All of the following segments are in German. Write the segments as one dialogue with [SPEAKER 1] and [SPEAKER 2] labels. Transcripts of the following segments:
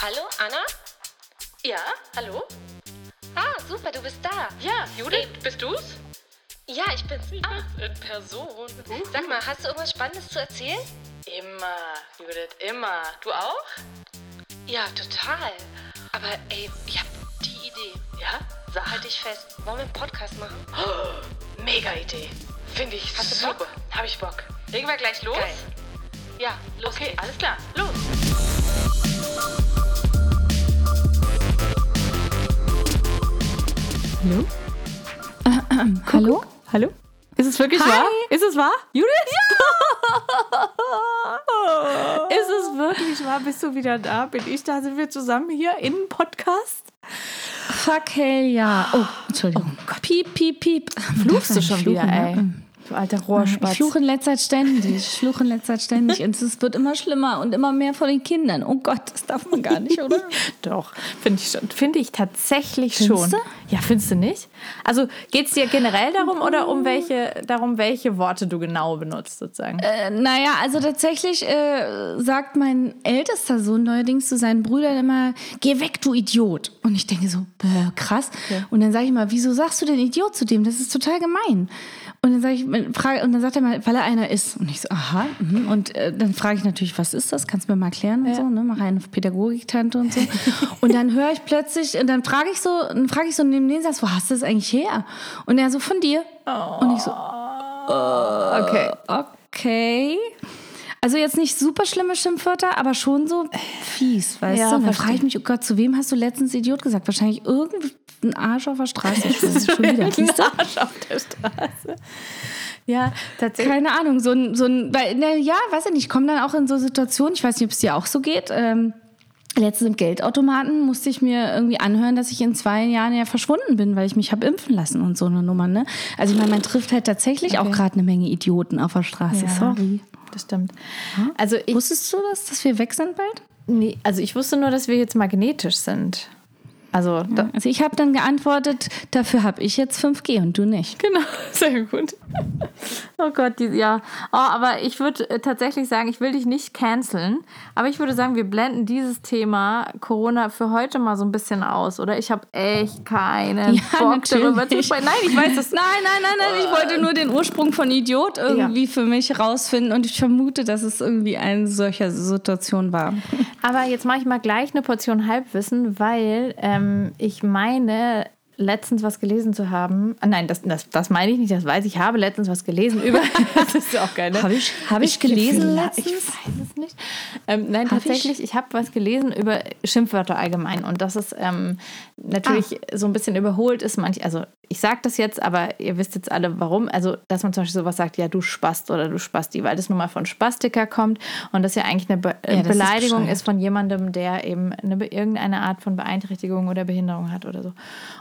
[SPEAKER 1] Hallo, Anna?
[SPEAKER 2] Ja, hallo?
[SPEAKER 1] Ah, super, du bist da.
[SPEAKER 2] Ja, Judith, bist du's?
[SPEAKER 1] Ja, ich bin's. Ah,
[SPEAKER 2] In Person.
[SPEAKER 1] sag mal, hast du irgendwas Spannendes zu erzählen?
[SPEAKER 2] Immer, Judith, immer. Du auch?
[SPEAKER 1] Ja, total. Aber ey, ich hab die Idee.
[SPEAKER 2] Ja? Sag.
[SPEAKER 1] Halt dich fest. Wollen wir einen Podcast machen?
[SPEAKER 2] Mega Idee. Finde ich
[SPEAKER 1] Hast du
[SPEAKER 2] super.
[SPEAKER 1] Bock?
[SPEAKER 2] Hab ich Bock. Legen wir gleich los?
[SPEAKER 1] Geil. Ja, los
[SPEAKER 2] Okay,
[SPEAKER 1] geht's.
[SPEAKER 2] alles klar. Los.
[SPEAKER 3] Hallo? Hallo? Hallo? Ist es wirklich
[SPEAKER 4] Hi.
[SPEAKER 3] wahr? Ist es wahr? Judith? Ja! Ist es wirklich wahr? Bist du wieder da? Bin ich da? Sind wir zusammen hier in einem Podcast?
[SPEAKER 4] Fuck hell ja. Oh, Entschuldigung. piep, piep, piep.
[SPEAKER 3] Fluchst du schon wieder,
[SPEAKER 4] Fluchen,
[SPEAKER 3] ey?
[SPEAKER 4] ne?
[SPEAKER 3] Du alter
[SPEAKER 4] Ich
[SPEAKER 3] Rohrspatz.
[SPEAKER 4] fluche in letzter Zeit ständig. Ich fluche in letzter Zeit ständig. Und es wird immer schlimmer und immer mehr vor den Kindern. Oh Gott, das darf man gar nicht, oder?
[SPEAKER 3] Doch, finde ich schon. Finde ich tatsächlich
[SPEAKER 4] Findest
[SPEAKER 3] schon.
[SPEAKER 4] du?
[SPEAKER 3] Ja, findest du nicht? Also geht es dir generell darum oder um welche, darum, welche Worte du genau benutzt, sozusagen?
[SPEAKER 4] Äh, naja, also tatsächlich äh, sagt mein ältester Sohn neuerdings zu seinen Brüdern immer, geh weg, du Idiot. Und ich denke so, äh, krass. Und dann sage ich mal, wieso sagst du denn Idiot zu dem? Das ist total gemein. Und dann sage ich, frage, und dann sagt er mal, weil er einer ist. Und ich so, aha. mhm. Und äh, dann frage ich natürlich, was ist das? Kannst du mir mal erklären und so, ne? Mache eine Pädagogik-Tante und so. und dann höre ich plötzlich, und dann frage ich so, dann frage ich so neben den Satz, wo hast du das eigentlich her? Und er so, von dir. Und ich so,
[SPEAKER 3] Okay.
[SPEAKER 4] Okay. Also jetzt nicht super schlimme Schimpfwörter, aber schon so fies, weißt
[SPEAKER 3] Ja,
[SPEAKER 4] du? Und dann frage ich mich, oh Gott, zu wem hast du letztens Idiot gesagt? Wahrscheinlich irgendein Arsch auf der Straße. schon, schon wieder. Du?
[SPEAKER 3] Arsch auf der Straße. Ja, tatsächlich.
[SPEAKER 4] Keine Ahnung, so ein, so ein weil, na, ja, weiß ich nicht, ich komme dann auch in so Situationen, ich weiß nicht, ob es dir auch so geht. Ähm, letztens im Geldautomaten musste ich mir irgendwie anhören, dass ich in zwei Jahren ja verschwunden bin, weil ich mich habe impfen lassen und so eine Nummer, ne? Also ich meine, man trifft halt tatsächlich auch gerade eine Menge Idioten auf der Straße,
[SPEAKER 3] Ja.
[SPEAKER 4] sorry.
[SPEAKER 3] Das stimmt. Also ich,
[SPEAKER 4] Wusstest du das, dass wir weg sind bald?
[SPEAKER 3] nee, also ich wusste nur, dass wir jetzt magnetisch sind. Also, da,
[SPEAKER 4] Also ich habe dann geantwortet, dafür habe ich jetzt 5G und du nicht.
[SPEAKER 3] genau, sehr gut. Oh Gott, die, ja. Oh, aber ich würde äh, tatsächlich sagen, ich will dich nicht canceln, aber ich würde sagen, wir blenden dieses Thema Corona für heute mal so ein bisschen aus, oder? Ich habe echt keinen
[SPEAKER 4] Ja,
[SPEAKER 3] Bock darüber zu
[SPEAKER 4] natürlich.
[SPEAKER 3] sprechen. Nein, ich weiß es
[SPEAKER 4] Nein, nein, nein, nein, ich wollte nur den Ursprung von Idiot irgendwie für mich rausfinden und ich vermute, dass es irgendwie eine solcher Situation war.
[SPEAKER 3] Aber jetzt mache ich mal gleich eine Portion Halbwissen, weil ähm, ich meine, letztens was gelesen zu haben. Ah, nein, das, das, das meine ich nicht, das weiß ich. Ich habe letztens was gelesen über. das ist auch geil. Ne?
[SPEAKER 4] Habe ich, hab ich gelesen
[SPEAKER 3] Vielleicht-
[SPEAKER 4] letztens?
[SPEAKER 3] Ich weiß es nicht. Ähm, nein,
[SPEAKER 4] Hab
[SPEAKER 3] tatsächlich, ich, habe was gelesen über Schimpfwörter allgemein und dass es ähm, natürlich
[SPEAKER 4] Ah.
[SPEAKER 3] so ein bisschen überholt ist. Manch, also ich sage das jetzt, aber ihr wisst jetzt alle warum. Also, dass man zum Beispiel sowas sagt, ja, du Spast oder du Spasti, weil das nun mal von Spastiker kommt und das ja eigentlich eine Be
[SPEAKER 4] Ja, das ist
[SPEAKER 3] Beleidigung
[SPEAKER 4] bescheuert.
[SPEAKER 3] ist von jemandem, der eben eine, irgendeine Art von Beeinträchtigung oder Behinderung hat oder so.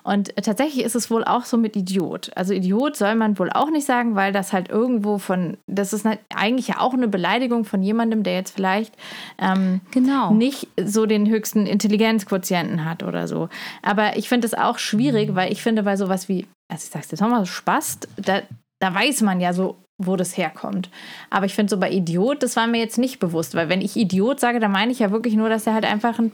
[SPEAKER 3] Und äh, tatsächlich ist es wohl auch so mit Idiot. Also Idiot soll man wohl auch nicht sagen, weil das halt irgendwo von, das ist halt eigentlich ja auch eine Beleidigung von jemandem, der jetzt vielleicht ähm,
[SPEAKER 4] Genau.
[SPEAKER 3] nicht so den höchsten Intelligenzquotienten hat oder so. Aber ich finde es auch schwierig, weil ich finde, bei sowas wie, also ich sag's jetzt nochmal, Spast, da, da weiß man ja so, wo das herkommt. Aber ich finde so bei Idiot, das war mir jetzt nicht bewusst, weil wenn ich Idiot sage, dann meine ich ja wirklich nur, dass er halt einfach ein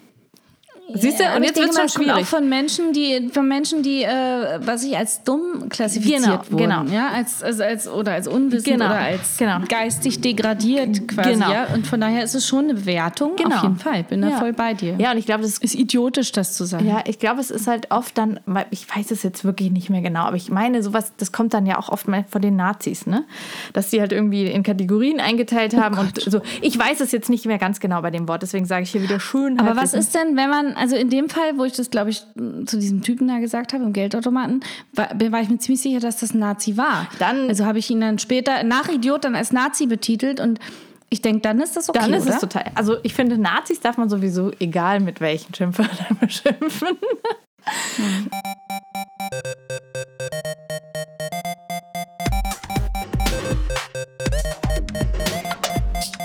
[SPEAKER 3] Siehst du, und jetzt wird
[SPEAKER 4] mal,
[SPEAKER 3] schon
[SPEAKER 4] es kommt auch
[SPEAKER 3] schwierig.
[SPEAKER 4] von Menschen, die von Menschen, die äh, was ich als dumm klassifiziert
[SPEAKER 3] Genau,
[SPEAKER 4] wurden,
[SPEAKER 3] genau.
[SPEAKER 4] ja, als, also als oder als unwissend
[SPEAKER 3] Genau,
[SPEAKER 4] oder als
[SPEAKER 3] genau.
[SPEAKER 4] geistig degradiert quasi,
[SPEAKER 3] Genau.
[SPEAKER 4] ja. Und von daher ist es schon eine Bewertung.
[SPEAKER 3] Genau.
[SPEAKER 4] Auf jeden Fall, bin da
[SPEAKER 3] Ja.
[SPEAKER 4] voll bei dir.
[SPEAKER 3] Ja, und ich glaube, das ist
[SPEAKER 4] idiotisch, das zu sagen.
[SPEAKER 3] Ja, ich glaube, es ist halt oft dann, ich weiß es jetzt wirklich nicht mehr genau, aber ich meine, sowas, das kommt dann ja auch oft mal von den Nazis, ne? Dass die halt irgendwie in Kategorien eingeteilt haben und so. Ich weiß es jetzt nicht mehr ganz genau bei dem Wort, deswegen sage ich hier wieder schön.
[SPEAKER 4] Aber was ist denn, wenn man, also in dem Fall, wo ich das, glaube ich, zu diesem Typen da gesagt habe, im Geldautomaten, war, war ich mir ziemlich sicher, dass das ein Nazi war.
[SPEAKER 3] Dann-
[SPEAKER 4] also habe ich ihn dann später nach Idiot dann als Nazi betitelt und ich denke, dann ist das okay,
[SPEAKER 3] Dann ist
[SPEAKER 4] oder?
[SPEAKER 3] es total. Also ich finde, Nazis darf man sowieso, egal mit welchen Schimpfwörtern beschimpfen.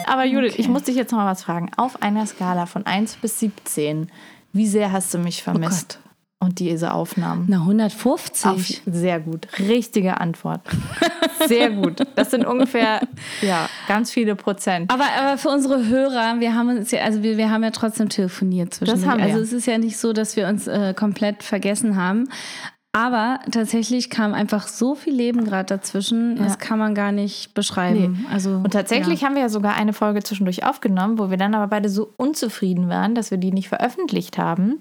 [SPEAKER 3] Aber Judith, ich muss dich jetzt noch mal was fragen. Auf einer Skala von 1 bis 17, wie sehr hast du mich vermisst? und diese Aufnahmen?
[SPEAKER 4] Na, 150.
[SPEAKER 3] Auf, sehr gut. Richtige Antwort. Sehr gut. Das sind ungefähr ja, ganz viele Prozent.
[SPEAKER 4] Aber, aber für unsere Hörer, wir haben uns ja, also wir, wir haben ja trotzdem telefoniert zwischendurch.
[SPEAKER 3] Das haben wir.
[SPEAKER 4] Also es ist ja nicht so, dass wir uns äh, komplett vergessen haben. Aber tatsächlich kam einfach so viel Leben gerade dazwischen,
[SPEAKER 3] Ja.
[SPEAKER 4] das kann man gar nicht beschreiben. Also,
[SPEAKER 3] Und tatsächlich
[SPEAKER 4] ja.
[SPEAKER 3] haben wir ja sogar eine Folge zwischendurch aufgenommen, wo wir dann aber beide so unzufrieden waren, dass wir die nicht veröffentlicht haben,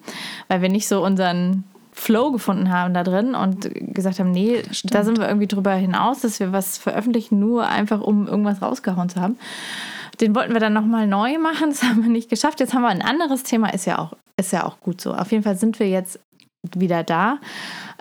[SPEAKER 3] weil wir nicht so unseren Flow gefunden haben da drin und gesagt haben, nee, da sind wir irgendwie drüber hinaus, dass wir was veröffentlichen, nur einfach um irgendwas rausgehauen zu haben. Den wollten wir dann nochmal neu machen, das haben wir nicht geschafft. Jetzt haben wir ein anderes Thema, ist ja auch, ist ja auch gut so. Auf jeden Fall sind wir jetzt wieder da.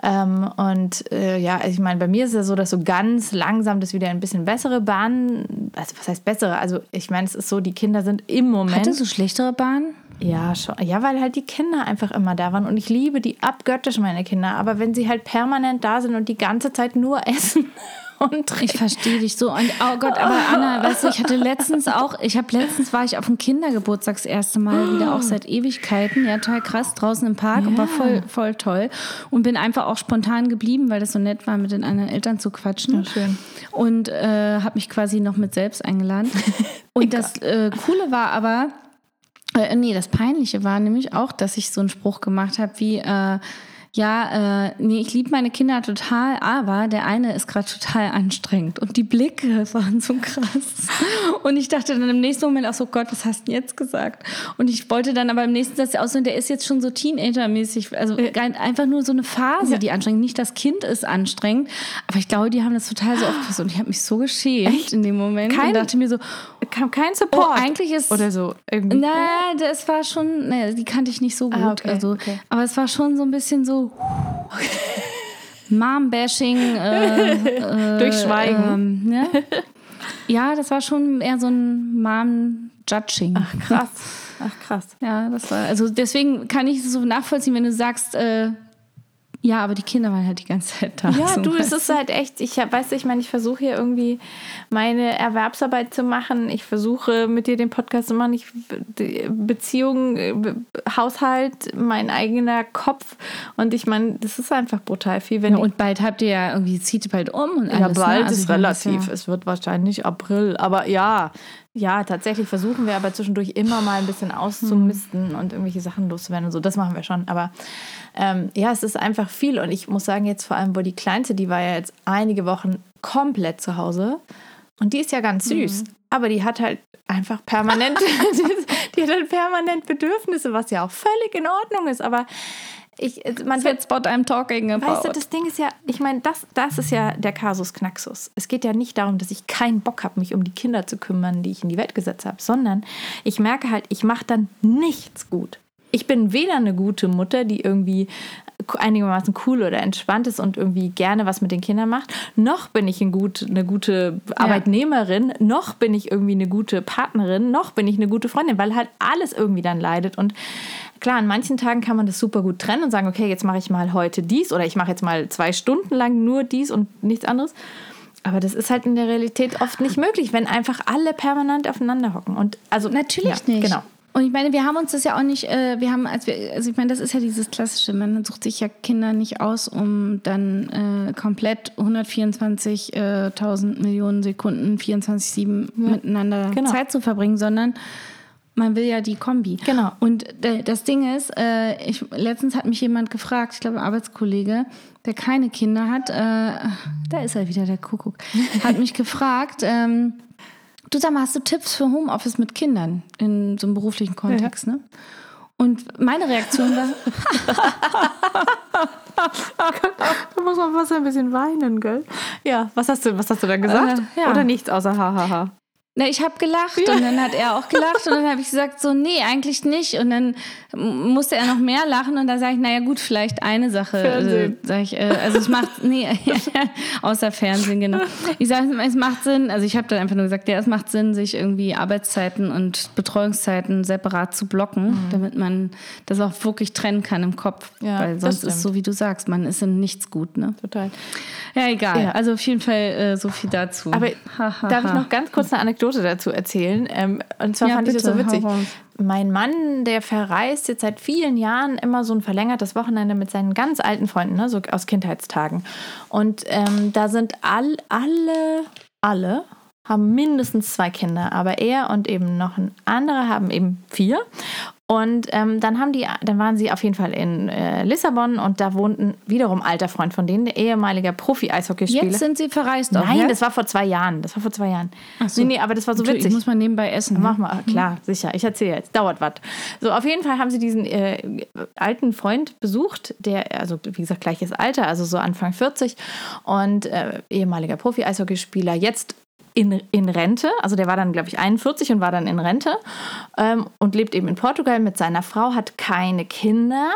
[SPEAKER 3] Ähm, und äh, ja, also ich meine, bei mir ist es ja so, dass so ganz langsam das wieder ein bisschen bessere Bahnen, also was heißt bessere? Also ich meine, es ist so, die Kinder sind im Moment.
[SPEAKER 4] Hattest du schlechtere Bahnen?
[SPEAKER 3] Ja, schon. Ja, weil halt die Kinder einfach immer da waren. Und ich liebe die abgöttisch, meine Kinder. Aber wenn sie halt permanent da sind und die ganze Zeit nur essen und trinken.
[SPEAKER 4] Ich verstehe dich so. Und oh Gott, aber Anna, weißt du, ich hatte letztens auch, ich habe letztens war ich auf dem Kindergeburtstag das erste Mal wieder auch seit Ewigkeiten, ja, total krass, draußen im Park,
[SPEAKER 3] Ja.
[SPEAKER 4] aber voll, voll toll. Und bin einfach auch spontan geblieben, weil das so nett war, mit den anderen Eltern zu quatschen.
[SPEAKER 3] Ja, schön.
[SPEAKER 4] Und äh, habe mich quasi noch mit selbst eingeladen. Und das äh, Coole war aber, äh, nee, das Peinliche war nämlich auch, dass ich so einen Spruch gemacht habe wie, äh, ja, äh, nee, ich liebe meine Kinder total, aber der eine ist gerade total anstrengend. Und die Blicke waren so krass. Und ich dachte dann im nächsten Moment auch so, Gott, was hast du denn jetzt gesagt? Und ich wollte dann aber im nächsten Satz aussehen, der ist jetzt schon so Teenager-mäßig. Also gar- einfach nur so eine Phase, die anstrengend. Nicht das Kind ist anstrengend, aber ich glaube, die haben das total so oft gesagt. Und ich habe mich so geschämt in dem Moment
[SPEAKER 3] Kein-
[SPEAKER 4] und dachte mir so,
[SPEAKER 3] Kam kein Support.
[SPEAKER 4] Oh, eigentlich ist-
[SPEAKER 3] Oder so. Irgendwie.
[SPEAKER 4] na, das war schon, ne, die kannte ich nicht so gut.
[SPEAKER 3] Ah, okay,
[SPEAKER 4] also,
[SPEAKER 3] okay.
[SPEAKER 4] Aber es war schon so ein bisschen so Mom-Bashing. Äh, äh,
[SPEAKER 3] Durch Schweigen.
[SPEAKER 4] Ähm, ne? Ja, das war schon eher so ein Mom-Judging.
[SPEAKER 3] Krass. Ach, krass.
[SPEAKER 4] Ja, das war, also deswegen kann ich es so nachvollziehen, wenn du sagst, äh, ja, aber die Kinder waren halt die ganze Zeit da.
[SPEAKER 3] Ja,
[SPEAKER 4] so,
[SPEAKER 3] du, es ist halt echt, ich du, ich meine, ich versuche hier irgendwie meine Erwerbsarbeit zu machen. Ich versuche mit dir den Podcast zu machen. Ich Beziehung, äh, Haushalt, mein eigener Kopf. Und ich meine, das ist einfach brutal viel.
[SPEAKER 4] Ja, und bald habt ihr ja irgendwie, zieht ihr bald um und alles.
[SPEAKER 3] ja, bald
[SPEAKER 4] ne? Also
[SPEAKER 3] ist relativ.
[SPEAKER 4] Ja,
[SPEAKER 3] Es wird wahrscheinlich April. Aber ja, ja, tatsächlich versuchen wir aber zwischendurch immer mal ein bisschen auszumisten und irgendwelche Sachen loszuwerden und so. Das machen wir schon. Aber ähm, ja, es ist einfach viel. Und ich muss sagen, jetzt vor allem, wo die Kleinste, die war ja jetzt einige Wochen komplett zu Hause. Und die ist ja ganz süß. Aber die hat halt einfach permanent, die hat halt permanent Bedürfnisse, was ja auch völlig in Ordnung ist. Aber ich, man wird
[SPEAKER 4] That's what I'm talking about.
[SPEAKER 3] Weißt du, das Ding ist ja, ich meine, das, das ist ja der Kasus Knaxus. Es geht ja nicht darum, dass ich keinen Bock habe, mich um die Kinder zu kümmern, die ich in die Welt gesetzt habe, sondern ich merke halt, ich mache dann nichts gut. Ich bin weder eine gute Mutter, die irgendwie einigermaßen cool oder entspannt ist und irgendwie gerne was mit den Kindern macht, noch bin ich ein gut, eine gute Arbeitnehmerin, noch bin ich irgendwie eine gute Partnerin, noch bin ich eine gute Freundin, weil halt alles irgendwie dann leidet. Und klar, an manchen Tagen kann man das super gut trennen und sagen, okay, jetzt mache ich mal heute dies oder ich mache jetzt mal zwei Stunden lang nur dies und nichts anderes. Aber das ist halt in der Realität oft nicht möglich, wenn einfach alle permanent aufeinander hocken. Und also
[SPEAKER 4] Natürlich
[SPEAKER 3] ja,
[SPEAKER 4] nicht.
[SPEAKER 3] Genau.
[SPEAKER 4] Und ich meine, wir haben uns das ja auch nicht, äh, wir haben, als wir, also ich meine, das ist ja dieses klassische, man sucht sich ja Kinder nicht aus, um dann äh, komplett 124.000 Millionen Sekunden 24-7 miteinander
[SPEAKER 3] genau.
[SPEAKER 4] Zeit zu verbringen, sondern man will ja die Kombi.
[SPEAKER 3] Genau.
[SPEAKER 4] Und äh, das Ding ist, äh, ich, letztens hat mich jemand gefragt, ich glaube ein Arbeitskollege, der keine Kinder hat, äh, da ist er wieder, der Kuckuck, hat mich gefragt, ähm, du sag mal, hast du Tipps für Homeoffice mit Kindern in so einem beruflichen Kontext, ne? Und meine Reaktion war,
[SPEAKER 3] Da muss man fast ein bisschen weinen, gell? Ja, was hast du, was hast du dann gesagt?
[SPEAKER 4] Äh, ja.
[SPEAKER 3] Oder nichts außer hahaha?
[SPEAKER 4] Na, ich habe gelacht und dann hat er auch gelacht und dann habe ich gesagt, so, nee, eigentlich nicht. Und dann musste er noch mehr lachen und dann sage ich, naja gut, vielleicht eine Sache.
[SPEAKER 3] Fernsehen.
[SPEAKER 4] Äh, sag ich, äh, also es macht, nee, außer Fernsehen, genau. Ich sage, es macht Sinn, also ich habe dann einfach nur gesagt, ja, es macht Sinn, sich irgendwie Arbeitszeiten und Betreuungszeiten separat zu blocken, damit man das auch wirklich trennen kann im Kopf.
[SPEAKER 3] Mhm. Ja,
[SPEAKER 4] Weil sonst ist so, wie du sagst, man ist in nichts gut, ne?
[SPEAKER 3] Total.
[SPEAKER 4] Ja, egal.
[SPEAKER 3] Ja.
[SPEAKER 4] Also auf jeden Fall äh, so viel dazu.
[SPEAKER 3] Aber
[SPEAKER 4] Ha, ha,
[SPEAKER 3] darf ich
[SPEAKER 4] ha.
[SPEAKER 3] noch ganz kurz eine Anekdote Anekdote dazu erzählen. Ähm, und zwar
[SPEAKER 4] Ja,
[SPEAKER 3] fand ich das so
[SPEAKER 4] bitte,
[SPEAKER 3] witzig. Mein Mann, der verreist jetzt seit vielen Jahren immer so ein verlängertes Wochenende mit seinen ganz alten Freunden, ne, so aus Kindheitstagen. Und ähm, da sind all, alle, alle haben mindestens zwei Kinder, aber er und eben noch ein anderer haben eben vier. Und ähm, dann haben die, dann waren sie auf jeden Fall in äh, Lissabon und da wohnt ein wiederum alter Freund von denen, der ehemaliger Profi-Eishockeyspieler.
[SPEAKER 4] Jetzt sind sie verreist auch,
[SPEAKER 3] Nein,
[SPEAKER 4] ja?
[SPEAKER 3] das war vor zwei Jahren. Das war vor zwei Jahren.
[SPEAKER 4] so.
[SPEAKER 3] Nee, nee, aber das war so witzig.
[SPEAKER 4] Ich muss mal nebenbei essen.
[SPEAKER 3] Mach
[SPEAKER 4] ne?
[SPEAKER 3] mal, klar, sicher. Ich erzähle jetzt. Dauert was. So, auf jeden Fall haben sie diesen äh, alten Freund besucht, der, also wie gesagt, gleiches Alter, also so Anfang 40 und äh, ehemaliger Profi-Eishockeyspieler, jetzt in, in Rente. Also der war dann, glaube ich, 41 und war dann in Rente ähm, und lebt eben in Portugal mit seiner Frau, hat keine Kinder.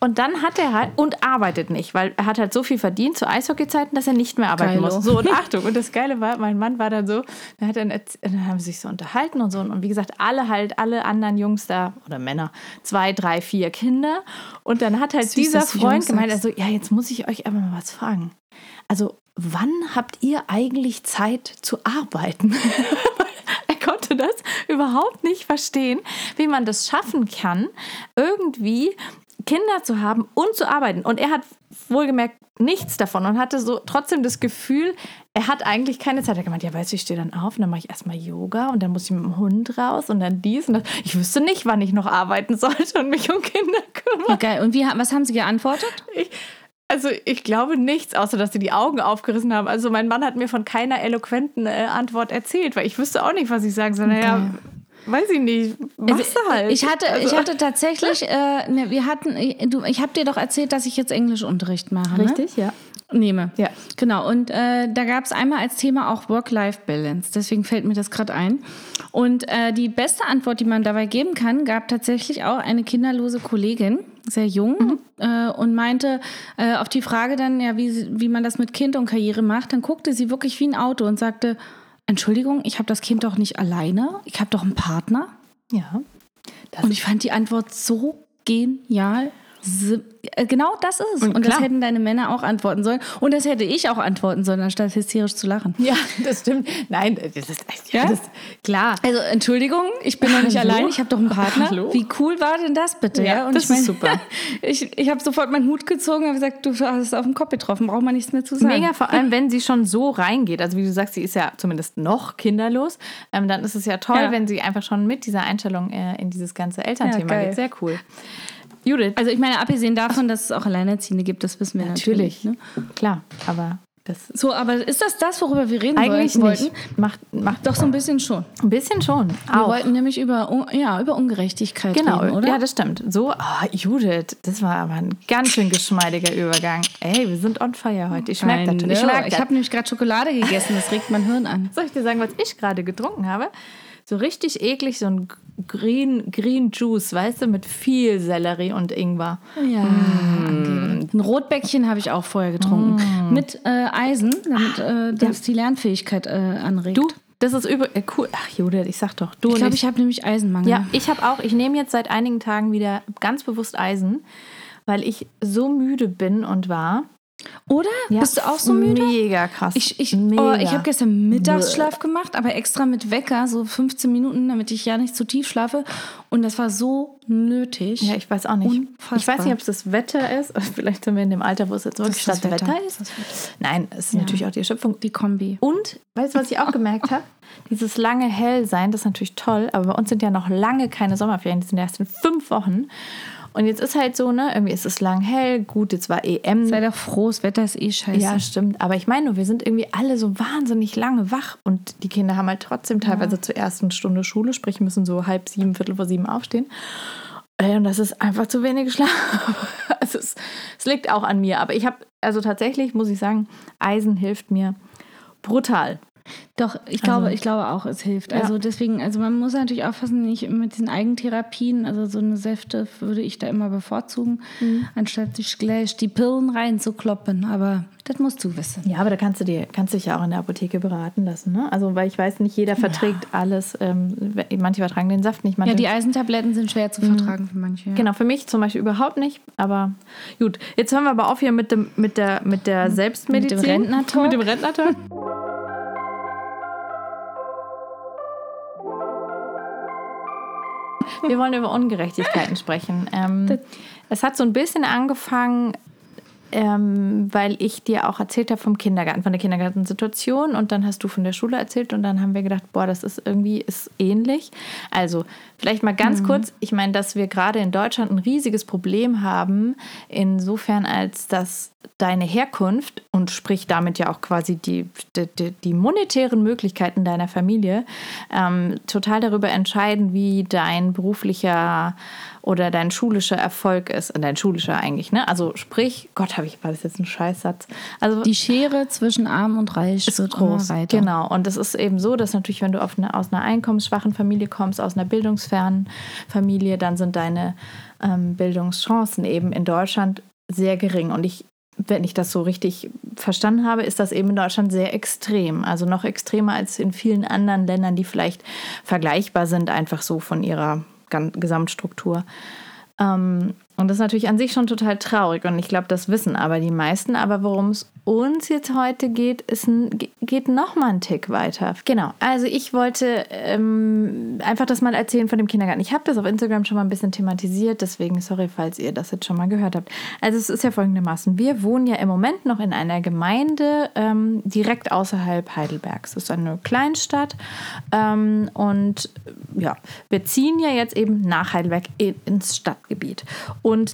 [SPEAKER 3] Und dann hat er halt und arbeitet nicht, weil er hat halt so viel verdient zu Eishockeyzeiten, dass er nicht mehr arbeiten
[SPEAKER 4] Geilo.
[SPEAKER 3] muss. So, und Achtung, und das Geile war, mein Mann war dann so, dann, erz- dann haben sie sich so unterhalten und so. Und wie gesagt, alle halt, alle anderen Jungs da, oder Männer, zwei, drei, vier Kinder. Und dann hat halt
[SPEAKER 4] Süß,
[SPEAKER 3] dieser Freund gemeint, also, ja, jetzt muss ich euch aber mal was fragen. Also, wann habt ihr eigentlich Zeit zu arbeiten? er konnte das überhaupt nicht verstehen, wie man das schaffen kann, irgendwie Kinder zu haben und zu arbeiten. Und er hat wohlgemerkt nichts davon und hatte so trotzdem das Gefühl, er hat eigentlich keine Zeit. Er hat gemeint, ja, weißt du, ich stehe dann auf und dann mache ich erstmal Yoga und dann muss ich mit dem Hund raus und dann dies und das. Ich wüsste nicht, wann ich noch arbeiten sollte und mich um Kinder kümmern.
[SPEAKER 4] Ja, geil. Und wie, was haben sie geantwortet?
[SPEAKER 3] Ich, also ich glaube nichts, außer dass sie die Augen aufgerissen haben. Also mein Mann hat mir von keiner eloquenten äh, Antwort erzählt, weil ich wüsste auch nicht, was ich sagen soll. Naja, weiß ich nicht. Machst du halt.
[SPEAKER 4] Ich hatte,
[SPEAKER 3] Also-
[SPEAKER 4] ich hatte tatsächlich, äh, ne, wir hatten, äh, du, ich habe dir doch erzählt, dass ich jetzt Englischunterricht mache. Ne?
[SPEAKER 3] Richtig, ja.
[SPEAKER 4] Nehme.
[SPEAKER 3] Ja.
[SPEAKER 4] Genau. Und äh, da gab es einmal als Thema auch Work-Life-Balance. Deswegen fällt mir das gerade ein. Und äh, die beste Antwort, die man dabei geben kann, gab tatsächlich auch eine kinderlose Kollegin, sehr jung, äh, und meinte äh, auf die Frage dann, ja, wie, wie man das mit Kind und Karriere macht, dann guckte sie wirklich wie ein Auto und sagte, Entschuldigung, ich habe das Kind doch nicht alleine, ich habe doch einen Partner.
[SPEAKER 3] Ja.
[SPEAKER 4] Und ich fand die Antwort so genial. Äh, Genau das ist es.
[SPEAKER 3] Und
[SPEAKER 4] Und, das hätten deine Männer auch antworten sollen. Und das hätte ich auch antworten sollen, anstatt hysterisch zu lachen.
[SPEAKER 3] ja, das stimmt. Nein, das ist ja,
[SPEAKER 4] Ja?
[SPEAKER 3] das, klar.
[SPEAKER 4] Also Entschuldigung, ich bin doch nicht
[SPEAKER 3] Hallo?
[SPEAKER 4] allein, ich habe doch einen Partner.
[SPEAKER 3] Hallo?
[SPEAKER 4] Wie cool war denn das bitte?
[SPEAKER 3] Ja,
[SPEAKER 4] Und
[SPEAKER 3] das
[SPEAKER 4] ich mein,
[SPEAKER 3] ist super.
[SPEAKER 4] ich ich habe sofort meinen Hut gezogen und gesagt, du hast es auf den Kopf getroffen, braucht man nichts mehr zu sagen.
[SPEAKER 3] Mega, vor allem wenn sie schon so reingeht. Also wie du sagst, sie ist ja zumindest noch kinderlos. Ähm, dann ist es ja toll,
[SPEAKER 4] Ja.
[SPEAKER 3] wenn sie einfach schon mit dieser Einstellung äh, in dieses ganze Elternthema
[SPEAKER 4] Ja,
[SPEAKER 3] geht. Sehr cool. Judith,
[SPEAKER 4] Also ich meine, abgesehen davon, dass es auch Alleinerziehende gibt, das wissen wir natürlich.
[SPEAKER 3] natürlich,
[SPEAKER 4] ne?
[SPEAKER 3] klar, aber das
[SPEAKER 4] So, aber ist das das, worüber wir reden
[SPEAKER 3] eigentlich
[SPEAKER 4] wollten?
[SPEAKER 3] nicht. Macht, macht
[SPEAKER 4] Doch so ein bisschen schon.
[SPEAKER 3] ein bisschen schon.
[SPEAKER 4] Wir
[SPEAKER 3] Auch.
[SPEAKER 4] wollten nämlich über, ja, über Ungerechtigkeit
[SPEAKER 3] Genau,
[SPEAKER 4] reden, oder?
[SPEAKER 3] ja, das stimmt. So, ah, Judith, das war aber ein ganz schön geschmeidiger Übergang. Ey, wir sind on fire heute. Ich merke das schon. Ich,
[SPEAKER 4] Ich, habe nämlich gerade Schokolade gegessen, das regt mein Hirn an.
[SPEAKER 3] Soll ich dir sagen, was ich gerade getrunken habe? So richtig eklig, so ein Green, Green Juice, weißt du, mit viel Sellerie und Ingwer.
[SPEAKER 4] Ja. Ein Rotbäckchen habe ich auch vorher getrunken. Mit äh, Eisen, damit äh, das die Lernfähigkeit äh, anregt.
[SPEAKER 3] Du, das ist übel, äh, cool. Ach, Judith, ich sag doch, du
[SPEAKER 4] ich glaube, ich habe nämlich Eisenmangel.
[SPEAKER 3] Ja, ich habe auch, ich nehme jetzt seit einigen Tagen wieder ganz bewusst Eisen, weil ich so müde bin und war.
[SPEAKER 4] Oder?
[SPEAKER 3] Ja,
[SPEAKER 4] Bist du auch so müde?
[SPEAKER 3] Mega krass.
[SPEAKER 4] Ich, ich,
[SPEAKER 3] Mega.
[SPEAKER 4] oh, ich habe gestern Mittagsschlaf gemacht, aber extra mit Wecker, so 15 Minuten, damit ich ja nicht zu tief schlafe. Und das war so nötig.
[SPEAKER 3] Ja, ich weiß auch nicht.
[SPEAKER 4] Unfassbar.
[SPEAKER 3] Ich weiß nicht, ob es das Wetter ist. Vielleicht sind wir in dem Alter, wo es jetzt wirklich
[SPEAKER 4] das
[SPEAKER 3] statt Wetter,
[SPEAKER 4] Wetter.
[SPEAKER 3] ist. Nein, es ist natürlich auch die Erschöpfung.
[SPEAKER 4] die Kombi.
[SPEAKER 3] Und, weißt du, was ich auch gemerkt habe? Dieses lange Hellsein, das ist natürlich toll, aber bei uns sind ja noch lange keine Sommerferien, die sind erst in fünf Wochen. Und jetzt ist halt so, ne, irgendwie ist es lang hell, gut, jetzt war EM.
[SPEAKER 4] Sei doch froh, das Wetter ist eh scheiße.
[SPEAKER 3] Ja, stimmt. Aber ich meine nur, wir sind irgendwie alle so wahnsinnig lange wach und die Kinder haben halt trotzdem teilweise zur ersten Stunde Schule, sprich müssen so halb sieben, viertel vor sieben aufstehen. Und das ist einfach zu wenig Schlaf. Also es, es liegt auch an mir. Aber ich habe, also tatsächlich muss ich sagen, Eisen hilft mir brutal.
[SPEAKER 4] Doch, ich glaube,
[SPEAKER 3] Also-
[SPEAKER 4] ich glaube auch, es hilft.
[SPEAKER 3] Ja.
[SPEAKER 4] Also deswegen, also man muss natürlich aufpassen, nicht mit diesen Eigentherapien, also so eine Säfte würde ich da immer bevorzugen,
[SPEAKER 3] Mhm.
[SPEAKER 4] anstatt sich gleich die Pillen reinzukloppen. Aber das musst du wissen.
[SPEAKER 3] Ja, aber da kannst du dir, kannst dich ja auch in der Apotheke beraten lassen. Ne? Also, weil ich weiß, nicht jeder verträgt alles. Ähm, manche vertragen den Saft nicht. Manche
[SPEAKER 4] Ja, die Eisentabletten sind schwer zu vertragen für manche. Ja.
[SPEAKER 3] Genau, für mich zum Beispiel überhaupt nicht. Aber gut, jetzt hören wir aber auf hier mit, dem, mit, der, mit der Selbstmedizin.
[SPEAKER 4] Rentner-Talk.
[SPEAKER 3] Mit dem Rentner-Talk. Wir wollen über Ungerechtigkeiten sprechen. Ähm, es hat so ein bisschen angefangen ähm, weil ich dir auch erzählt habe vom Kindergarten, von der Kindergartensituation und dann hast du von der Schule erzählt und dann haben wir gedacht, boah, das ist irgendwie ist ähnlich. Also vielleicht mal ganz mhm. kurz, ich meine, dass wir gerade in Deutschland ein riesiges Problem haben, insofern als dass deine Herkunft und sprich damit ja auch quasi die, die, die monetären Möglichkeiten deiner Familie ähm, total darüber entscheiden, wie dein beruflicher oder dein schulischer Erfolg ist. Dein schulischer eigentlich, ne? Also sprich, Gott, habe ich, war das jetzt ein Scheißsatz? Also
[SPEAKER 4] die Schere zwischen Arm und Reich ist wird groß. weiter.
[SPEAKER 3] Genau. Und es ist eben so, dass natürlich, wenn du eine, aus einer einkommensschwachen Familie kommst, aus einer bildungsfernen Familie, dann sind deine ähm, Bildungschancen eben in Deutschland sehr gering. Und ich wenn ich das so richtig verstanden habe, ist das eben in Deutschland sehr extrem. Also noch extremer als in vielen anderen Ländern, die vielleicht vergleichbar sind, einfach so von ihrer Gesamtstruktur. Ähm, und das ist natürlich an sich schon total traurig und ich glaube, das wissen aber die meisten. Aber worum es uns jetzt heute geht, ist ein, geht noch mal einen Tick weiter. Genau. Also ich wollte ähm, einfach das mal erzählen von dem Kindergarten. Ich habe das auf Instagram schon mal ein bisschen thematisiert, deswegen sorry, falls ihr das jetzt schon mal gehört habt. Also es ist ja folgendermaßen: Wir wohnen ja im Moment noch in einer Gemeinde ähm, direkt außerhalb Heidelbergs. Das ist eine Kleinstadt ähm, und ja, wir ziehen ja jetzt eben nach Heidelberg in, ins Stadtgebiet.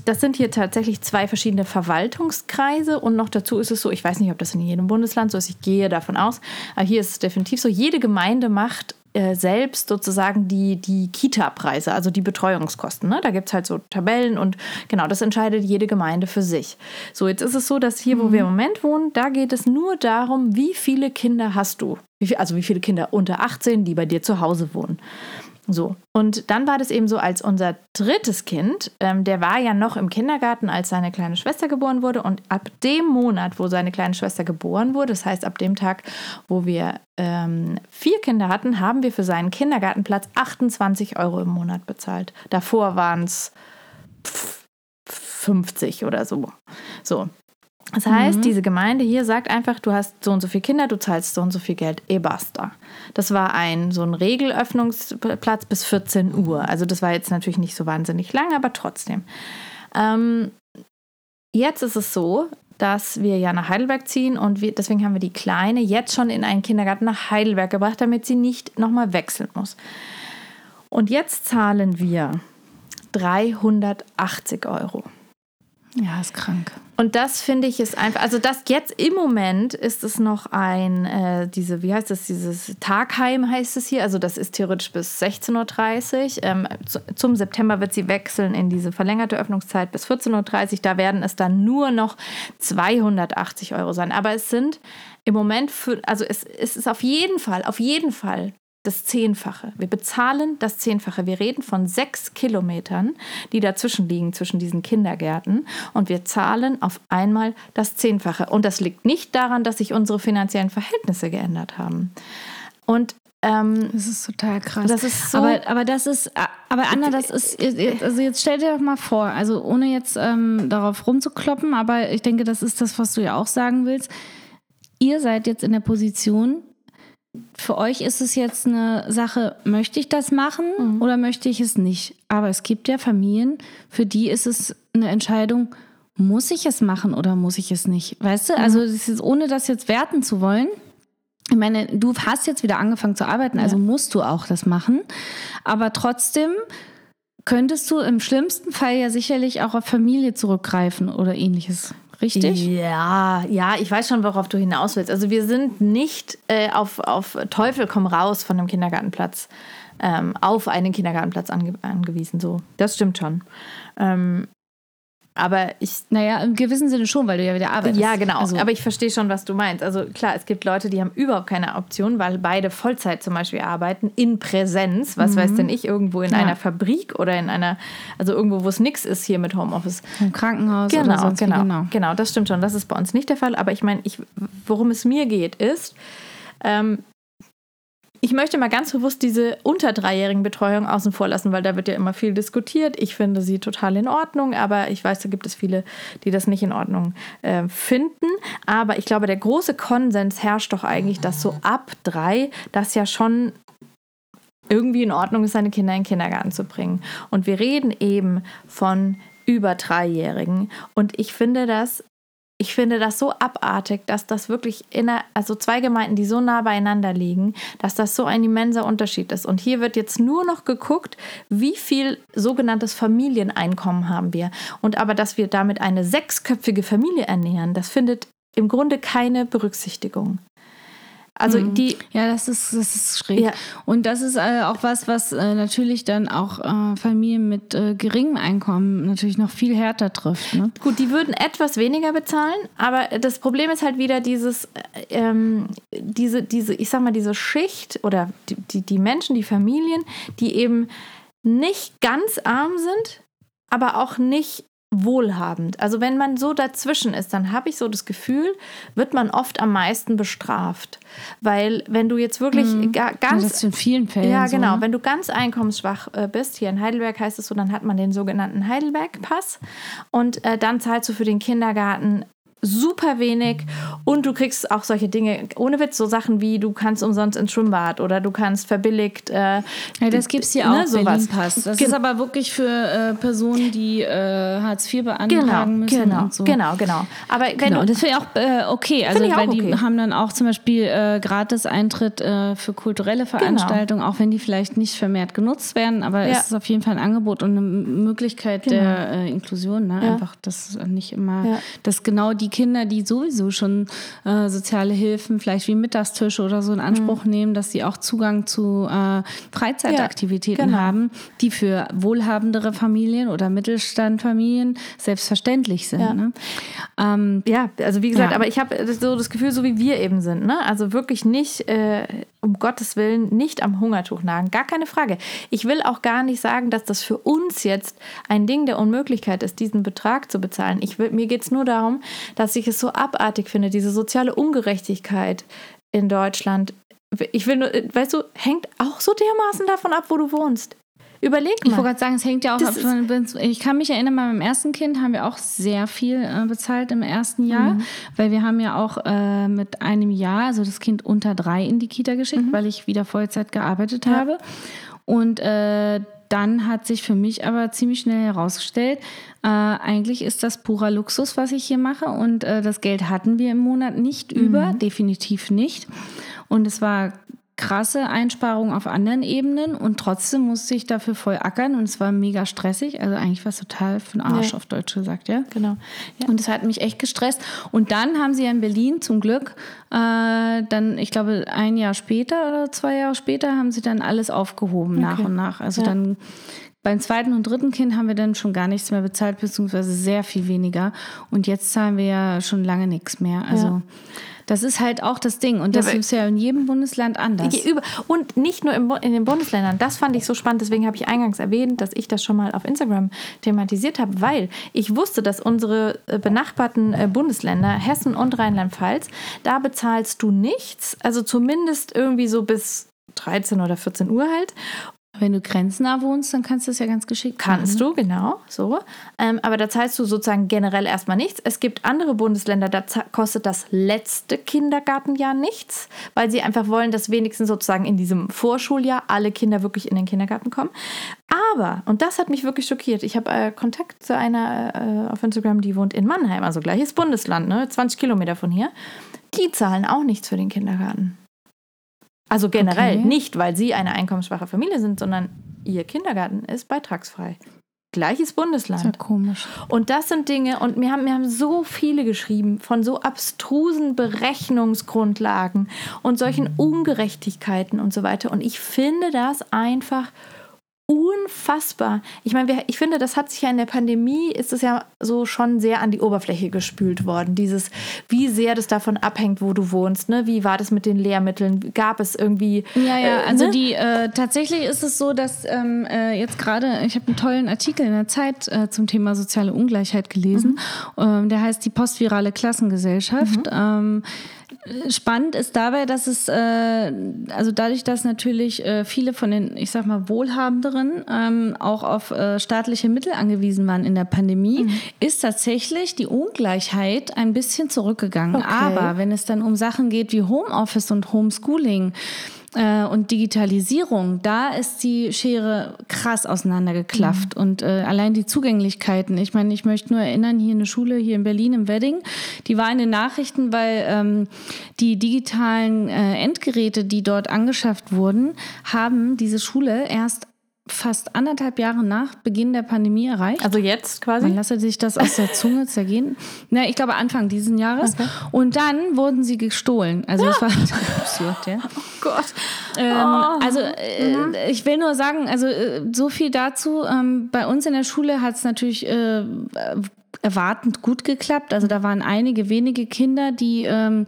[SPEAKER 3] Das sind hier tatsächlich zwei verschiedene Verwaltungskreise. Und noch dazu ist es so, ich weiß nicht, ob das in jedem Bundesland so ist, ich gehe davon aus, aber hier ist es definitiv so, jede Gemeinde macht äh, selbst sozusagen die, die Kita-Preise, also die Betreuungskosten. Ne? Da gibt es halt so Tabellen und genau, das entscheidet jede Gemeinde für sich. So, jetzt ist es so, dass hier, wo wir im mhm. Moment wohnen, da geht es nur darum, wie viele Kinder hast du? Wie viel, also wie viele Kinder unter 18, die bei dir zu Hause wohnen. So. Und dann war das eben so, als unser drittes Kind, ähm, der war ja noch im Kindergarten, als seine kleine Schwester geboren wurde. Und ab dem Monat, wo seine kleine Schwester geboren wurde, das heißt ab dem Tag, wo wir ähm, vier Kinder hatten, haben wir für seinen Kindergartenplatz 28 Euro im Monat bezahlt. Davor waren es 50 oder so. So. Das heißt, mhm. diese Gemeinde hier sagt einfach, du hast so und so viele Kinder, du zahlst so und so viel Geld, e basta. Das war ein so ein Regelöffnungsplatz bis 14 Uhr. Also das war jetzt natürlich nicht so wahnsinnig lang, aber trotzdem. Ähm, jetzt ist es so, dass wir ja nach Heidelberg ziehen und wir, deswegen haben wir die Kleine jetzt schon in einen Kindergarten nach Heidelberg gebracht, damit sie nicht nochmal wechseln muss. Und jetzt zahlen wir 380 Euro.
[SPEAKER 4] Ja, ist krank.
[SPEAKER 3] Und das finde ich ist einfach, also das jetzt im Moment ist es noch ein, äh, diese, wie heißt das, dieses Tagheim heißt es hier, also das ist theoretisch bis 16.30 Uhr. Ähm, zu, zum September wird sie wechseln in diese verlängerte Öffnungszeit bis 14.30 Uhr. Da werden es dann nur noch 280 Euro sein. Aber es sind im Moment, für, also es, es ist auf jeden Fall, auf jeden Fall das Zehnfache. Wir bezahlen das Zehnfache. Wir reden von sechs Kilometern, die dazwischen liegen, zwischen diesen Kindergärten. Und wir zahlen auf einmal das Zehnfache. Und das liegt nicht daran, dass sich unsere finanziellen Verhältnisse geändert haben. Und ähm,
[SPEAKER 4] das ist total krass.
[SPEAKER 3] Das ist so
[SPEAKER 4] aber, aber das ist, aber Anna, das ist, also jetzt stell dir doch mal vor, also ohne jetzt ähm, darauf rumzukloppen, aber ich denke, das ist das, was du ja auch sagen willst. Ihr seid jetzt in der Position, für euch ist es jetzt eine Sache, möchte ich das machen mhm. oder möchte ich es nicht? Aber es gibt ja Familien, für die ist es eine Entscheidung, muss ich es machen oder muss ich es nicht? Weißt du, also das ist, ohne das jetzt werten zu wollen. Ich meine, du hast jetzt wieder angefangen zu arbeiten, also ja. musst du auch das machen. Aber trotzdem könntest du im schlimmsten Fall ja sicherlich auch auf Familie zurückgreifen oder ähnliches. Richtig?
[SPEAKER 3] Ja, ja, ich weiß schon, worauf du hinaus willst. Also wir sind nicht äh, auf, auf Teufel komm raus von dem Kindergartenplatz ähm, auf einen Kindergartenplatz ange angewiesen. So, das stimmt schon. Ähm, aber ich.
[SPEAKER 4] Naja, im gewissen Sinne schon, weil du ja wieder arbeitest.
[SPEAKER 3] Ja, genau. Also. Aber ich verstehe schon, was du meinst. Also klar, es gibt Leute, die haben überhaupt keine Option, weil beide Vollzeit zum Beispiel arbeiten, in Präsenz, was mhm. weiß denn ich, irgendwo in ja. einer Fabrik oder in einer, also irgendwo, wo es nichts ist hier mit Homeoffice.
[SPEAKER 4] Im Krankenhaus
[SPEAKER 3] genau,
[SPEAKER 4] oder
[SPEAKER 3] sonst genau, genau. Genau, das stimmt schon. Das ist bei uns nicht der Fall. Aber ich meine, ich, worum es mir geht, ist, ähm, ich möchte mal ganz bewusst diese unter dreijährigen Betreuung außen vor lassen, weil da wird ja immer viel diskutiert. Ich finde sie total in Ordnung, aber ich weiß, da gibt es viele, die das nicht in Ordnung äh, finden. Aber ich glaube, der große Konsens herrscht doch eigentlich, dass so ab drei das ja schon irgendwie in Ordnung ist, seine Kinder in den Kindergarten zu bringen. Und wir reden eben von über Dreijährigen. Und ich finde das ich finde das so abartig, dass das wirklich in der, also zwei Gemeinden, die so nah beieinander liegen, dass das so ein immenser Unterschied ist. Und hier wird jetzt nur noch geguckt, wie viel sogenanntes Familieneinkommen haben wir. Und aber, dass wir damit eine sechsköpfige Familie ernähren, das findet im Grunde keine Berücksichtigung. Also
[SPEAKER 4] Mhm.
[SPEAKER 3] die,
[SPEAKER 4] Ja, das ist, das ist schräg.
[SPEAKER 3] Ja.
[SPEAKER 4] Und das ist äh, auch was, was äh, natürlich dann auch äh, Familien mit äh, geringem Einkommen natürlich noch viel härter trifft. Ne?
[SPEAKER 3] Gut, die würden etwas weniger bezahlen, aber das Problem ist halt wieder dieses, äh, ähm, diese, diese, ich sag mal, diese Schicht oder die, die, die Menschen, die Familien, die eben nicht ganz arm sind, aber auch nicht wohlhabend. Also wenn man so dazwischen ist, dann habe ich so das Gefühl, wird man oft am meisten bestraft. Weil wenn du jetzt wirklich ga,
[SPEAKER 4] Ja,
[SPEAKER 3] ganz
[SPEAKER 4] das ist in vielen Fällen
[SPEAKER 3] ja,
[SPEAKER 4] so,
[SPEAKER 3] genau.
[SPEAKER 4] ne?
[SPEAKER 3] Wenn du ganz einkommensschwach äh, bist, hier in Heidelberg heißt es so, dann hat man den sogenannten Heidelberg-Pass und äh, dann zahlst du für den Kindergarten super wenig und du kriegst auch solche Dinge, ohne Witz, so Sachen wie du kannst umsonst ins Schwimmbad oder du kannst verbilligt. Äh,
[SPEAKER 4] Ja, das gibt es hier
[SPEAKER 3] ne,
[SPEAKER 4] auch,
[SPEAKER 3] sowas.
[SPEAKER 4] Berlin-Pass. Das
[SPEAKER 3] Gen-
[SPEAKER 4] ist aber wirklich für äh, Personen, die äh, Hartz IV beantragen
[SPEAKER 3] Genau,
[SPEAKER 4] müssen
[SPEAKER 3] genau,
[SPEAKER 4] und so.
[SPEAKER 3] genau, genau. Aber
[SPEAKER 4] Genau,
[SPEAKER 3] du,
[SPEAKER 4] das finde ich auch äh, okay. Also, weil die
[SPEAKER 3] okay.
[SPEAKER 4] haben dann auch zum Beispiel äh, Gratis-Eintritt äh, für kulturelle Veranstaltungen, auch wenn die vielleicht nicht vermehrt genutzt werden, aber
[SPEAKER 3] Genau. Ja.
[SPEAKER 4] es ist auf jeden Fall ein Angebot und eine Möglichkeit
[SPEAKER 3] Genau.
[SPEAKER 4] der Inklusion. Ne?
[SPEAKER 3] Ja.
[SPEAKER 4] Einfach, dass nicht immer, dass genau die Kinder, die sowieso schon äh, soziale Hilfen, vielleicht wie Mittagstische oder so in Anspruch nehmen, dass sie auch Zugang zu äh, Freizeitaktivitäten
[SPEAKER 3] Mhm. Ja, genau.
[SPEAKER 4] haben, die für wohlhabendere Familien oder Mittelstandfamilien selbstverständlich sind.
[SPEAKER 3] Ja.
[SPEAKER 4] Ne? Ähm,
[SPEAKER 3] Ja, also wie gesagt,
[SPEAKER 4] Ja.
[SPEAKER 3] aber ich habe so das Gefühl, so wie wir eben sind, ne? Also wirklich nicht, äh, um Gottes Willen, nicht am Hungertuch nagen. Gar keine Frage. Ich will auch gar nicht sagen, dass das für uns jetzt ein Ding der Unmöglichkeit ist, diesen Betrag zu bezahlen. Ich will, mir geht es nur darum, dass ich es so abartig finde, diese soziale Ungerechtigkeit in Deutschland. Ich will nur, weißt du, hängt auch so dermaßen davon ab, wo du wohnst. Überleg
[SPEAKER 4] Ich wollte
[SPEAKER 3] mal.
[SPEAKER 4] gerade sagen, es hängt ja auch ab ich kann mich erinnern, bei meinem ersten Kind haben wir auch sehr viel äh, bezahlt im ersten Jahr, weil wir haben ja auch äh, mit einem Jahr, also das Kind unter drei in die Kita geschickt, weil ich wieder Vollzeit gearbeitet habe. Und äh, dann hat sich für mich aber ziemlich schnell herausgestellt, äh, eigentlich ist das purer Luxus, was ich hier mache. Und äh, das Geld hatten wir im Monat nicht über, definitiv nicht. Und es war krasse Einsparungen auf anderen Ebenen und trotzdem musste ich dafür voll ackern und es war mega stressig. Also eigentlich war es total für den Arsch
[SPEAKER 3] Ja.
[SPEAKER 4] auf Deutsch gesagt, ja.
[SPEAKER 3] Genau. Ja.
[SPEAKER 4] Und es hat mich echt gestresst. Und dann haben sie ja in Berlin zum Glück, äh, dann, ich glaube, ein Jahr später oder zwei Jahre später, haben sie dann alles aufgehoben nach
[SPEAKER 3] Okay.
[SPEAKER 4] und nach. Also
[SPEAKER 3] Ja.
[SPEAKER 4] dann beim zweiten und dritten Kind haben wir dann schon gar nichts mehr bezahlt, beziehungsweise sehr viel weniger. Und jetzt zahlen wir ja schon lange nichts mehr. Also. Das ist halt auch das Ding. Und das
[SPEAKER 3] aber-
[SPEAKER 4] ist ja in jedem Bundesland anders.
[SPEAKER 3] Und nicht nur in den Bundesländern. Das fand ich so spannend. Deswegen habe ich eingangs erwähnt, dass ich das schon mal auf Instagram thematisiert habe, weil ich wusste, dass unsere äh, benachbarten äh, Bundesländer, Hessen und Rheinland-Pfalz, da bezahlst du nichts. Also zumindest irgendwie so bis 13 oder 14 Uhr halt.
[SPEAKER 4] Wenn du grenznah wohnst, dann kannst du es ja ganz geschickt
[SPEAKER 3] Kannst
[SPEAKER 4] machen.
[SPEAKER 3] du, genau, so. Ähm, aber da zahlst du sozusagen generell erstmal nichts. Es gibt andere Bundesländer, da kostet das letzte Kindergartenjahr nichts, weil sie einfach wollen, dass wenigstens sozusagen in diesem Vorschuljahr alle Kinder wirklich in den Kindergarten kommen. Aber, und das hat mich wirklich schockiert, ich habe äh, Kontakt zu einer äh, auf Instagram, die wohnt in Mannheim, also gleiches Bundesland, ne, 20 Kilometer von hier. Die zahlen auch nichts für den Kindergarten. Also generell,
[SPEAKER 4] Okay.
[SPEAKER 3] nicht weil sie eine einkommensschwache Familie sind, sondern ihr Kindergarten ist beitragsfrei. Gleiches
[SPEAKER 4] Das ist ja
[SPEAKER 3] Bundesland.
[SPEAKER 4] komisch.
[SPEAKER 3] Und das sind Dinge, und mir haben, mir haben so viele geschrieben von so abstrusen Berechnungsgrundlagen und solchen Ungerechtigkeiten und so weiter. Und ich finde das einfach unfassbar. Ich meine, ich finde, das hat sich ja in der Pandemie, ist es ja so schon sehr an die Oberfläche gespült worden. Dieses, wie sehr das davon abhängt, wo du wohnst. Ne? Wie war das mit den Lehrmitteln? Gab es irgendwie.
[SPEAKER 4] Ja, ja,
[SPEAKER 3] äh,
[SPEAKER 4] also
[SPEAKER 3] ne?
[SPEAKER 4] die äh, tatsächlich ist es so, dass ähm, äh, jetzt gerade, ich habe einen tollen Artikel in der Zeit äh, zum Thema soziale Ungleichheit gelesen. Ähm, der heißt die postvirale Klassengesellschaft. Ähm, Spannend ist dabei, dass es, äh, also dadurch, dass natürlich äh, viele von den, ich sag mal, Wohlhabenderen ähm, auch auf äh, staatliche Mittel angewiesen waren in der Pandemie, ist tatsächlich die Ungleichheit ein bisschen zurückgegangen.
[SPEAKER 3] Okay.
[SPEAKER 4] Aber wenn es dann um Sachen geht wie Homeoffice und Homeschooling, äh, und Digitalisierung, da ist die Schere krass auseinandergeklafft. Mhm. Und äh, allein die Zugänglichkeiten. Ich meine, ich möchte nur erinnern, hier eine Schule hier in Berlin im Wedding, die war in den Nachrichten, weil ähm, die digitalen äh, Endgeräte, die dort angeschafft wurden, haben diese Schule erst fast anderthalb Jahre nach Beginn der Pandemie erreicht.
[SPEAKER 3] Also jetzt quasi?
[SPEAKER 4] Man lasse sich das aus der Zunge zergehen. Na, ich glaube Anfang diesen Jahres. Okay. Und dann wurden sie gestohlen. Also das war absurd, ja. Oh
[SPEAKER 3] Gott.
[SPEAKER 4] Ähm, oh. Also äh, mhm. ich will nur sagen, also äh, so viel dazu. Ähm, bei uns in der Schule hat es natürlich äh, erwartend gut geklappt. Also da waren einige wenige Kinder, die ähm,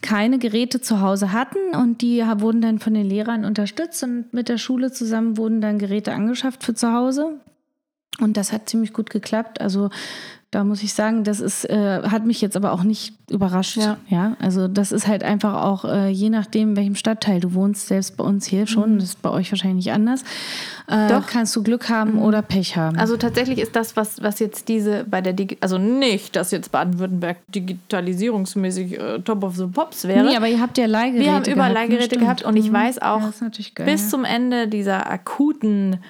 [SPEAKER 4] keine Geräte zu Hause hatten und die wurden dann von den Lehrern unterstützt und mit der Schule zusammen wurden dann Geräte angeschafft für zu Hause. Und das hat ziemlich gut geklappt. Also da muss ich sagen, das ist, äh, hat mich jetzt aber auch nicht überrascht. Ja. ja? Also das ist halt einfach auch, äh, je nachdem, in welchem Stadtteil du wohnst, selbst bei uns hier schon, mhm. das ist bei euch wahrscheinlich nicht anders, äh, Doch. kannst du Glück haben mhm. oder Pech haben.
[SPEAKER 3] Also tatsächlich ist das, was, was jetzt diese bei der Digi also nicht, dass jetzt Baden-Württemberg digitalisierungsmäßig äh, Top of the Pops wäre. Nee,
[SPEAKER 4] aber ihr habt ja Leihgeräte
[SPEAKER 3] Wir haben überall Leihgeräte gehabt und ich mhm. weiß auch, ja, geil, bis ja. zum Ende dieser akuten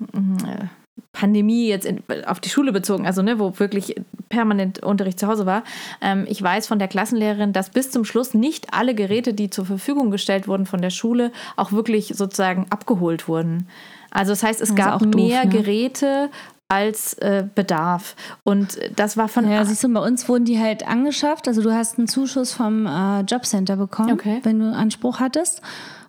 [SPEAKER 3] äh, Pandemie jetzt in, auf die Schule bezogen, also ne, wo wirklich permanent Unterricht zu Hause war. Ähm, ich weiß von der Klassenlehrerin, dass bis zum Schluss nicht alle Geräte, die zur Verfügung gestellt wurden von der Schule, auch wirklich sozusagen abgeholt wurden. Also das heißt, es das gab doof, mehr ne? Geräte als äh, Bedarf. Und das war von.
[SPEAKER 4] Ja, siehst du, bei uns wurden die halt angeschafft. Also du hast einen Zuschuss vom äh, Jobcenter bekommen, okay. wenn du Anspruch hattest.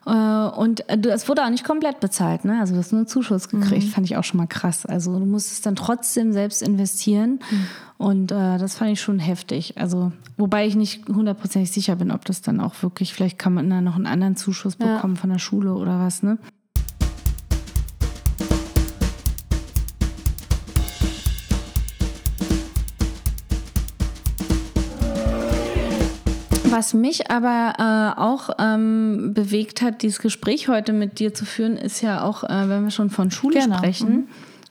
[SPEAKER 4] Äh, und es wurde auch nicht komplett bezahlt, ne? Also du hast nur Zuschuss gekriegt, mhm. fand ich auch schon mal krass. Also du musstest dann trotzdem selbst investieren. Mhm. Und äh, das fand ich schon heftig. Also, wobei ich nicht hundertprozentig sicher bin, ob das dann auch wirklich, vielleicht kann man dann noch einen anderen Zuschuss bekommen ja. von der Schule oder was, ne? Was mich aber äh, auch ähm, bewegt hat, dieses Gespräch heute mit dir zu führen, ist ja auch, äh, wenn wir schon von Schule genau. sprechen. Mhm.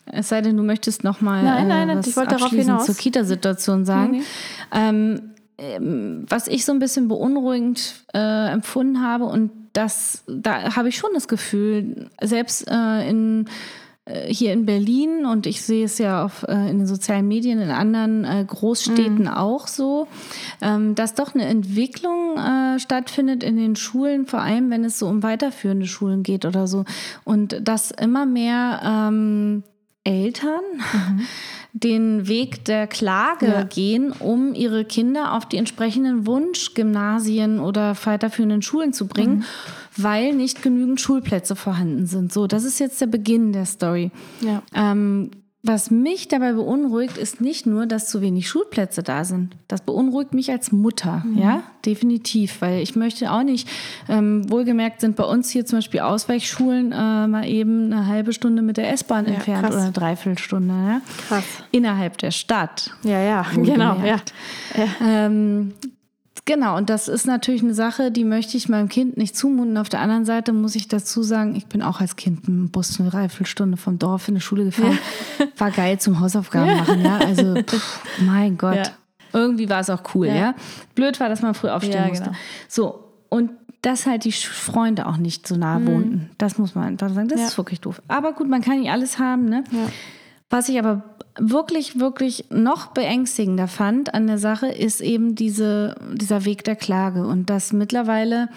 [SPEAKER 4] Es sei denn, du möchtest noch mal
[SPEAKER 3] nein, nein, äh, was ich wollte darauf hinaus.
[SPEAKER 4] zur Kita-Situation sagen. Nee. Ähm, was ich so ein bisschen beunruhigend äh, empfunden habe und das, da habe ich schon das Gefühl, selbst äh, in äh, hier in Berlin und ich sehe es ja auf, äh, in den sozialen Medien in anderen äh, Großstädten mhm. auch so, ähm, dass doch eine Entwicklung äh, stattfindet in den Schulen, vor allem wenn es so um weiterführende Schulen geht oder so. Und dass immer mehr ähm, Eltern mhm. den Weg der Klage ja. gehen, um ihre Kinder auf die entsprechenden Wunschgymnasien oder weiterführenden Schulen zu bringen. Mhm weil nicht genügend Schulplätze vorhanden sind. So, das ist jetzt der Beginn der Story. Ja. Ähm, was mich dabei beunruhigt, ist nicht nur, dass zu wenig Schulplätze da sind. Das beunruhigt mich als Mutter, mhm. ja, definitiv, weil ich möchte auch nicht, ähm, wohlgemerkt sind bei uns hier zum Beispiel Ausweichschulen äh, mal eben eine halbe Stunde mit der S-Bahn ja, entfernt krass. oder eine Dreiviertelstunde, ja. Krass. Innerhalb der Stadt.
[SPEAKER 3] Ja, ja, genau, ja.
[SPEAKER 4] Ähm, Genau, und das ist natürlich eine Sache, die möchte ich meinem Kind nicht zumuten. Auf der anderen Seite muss ich dazu sagen, ich bin auch als Kind dem Bus eine Dreiviertelstunde vom Dorf in die Schule gefahren. Ja. War geil zum Hausaufgaben machen, ja. Also, pff, mein Gott. Ja. Irgendwie war es auch cool, ja. ja. Blöd war, dass man früh aufstehen musste. Genau. So, und dass halt die Freunde auch nicht so nah mhm. wohnten. Das muss man einfach sagen. Das ist wirklich doof. Aber gut, man kann nicht alles haben, ne? Was ich aber wirklich, wirklich noch beängstigender fand an der Sache, ist eben diese, dieser Weg der Klage. Und dass mittlerweile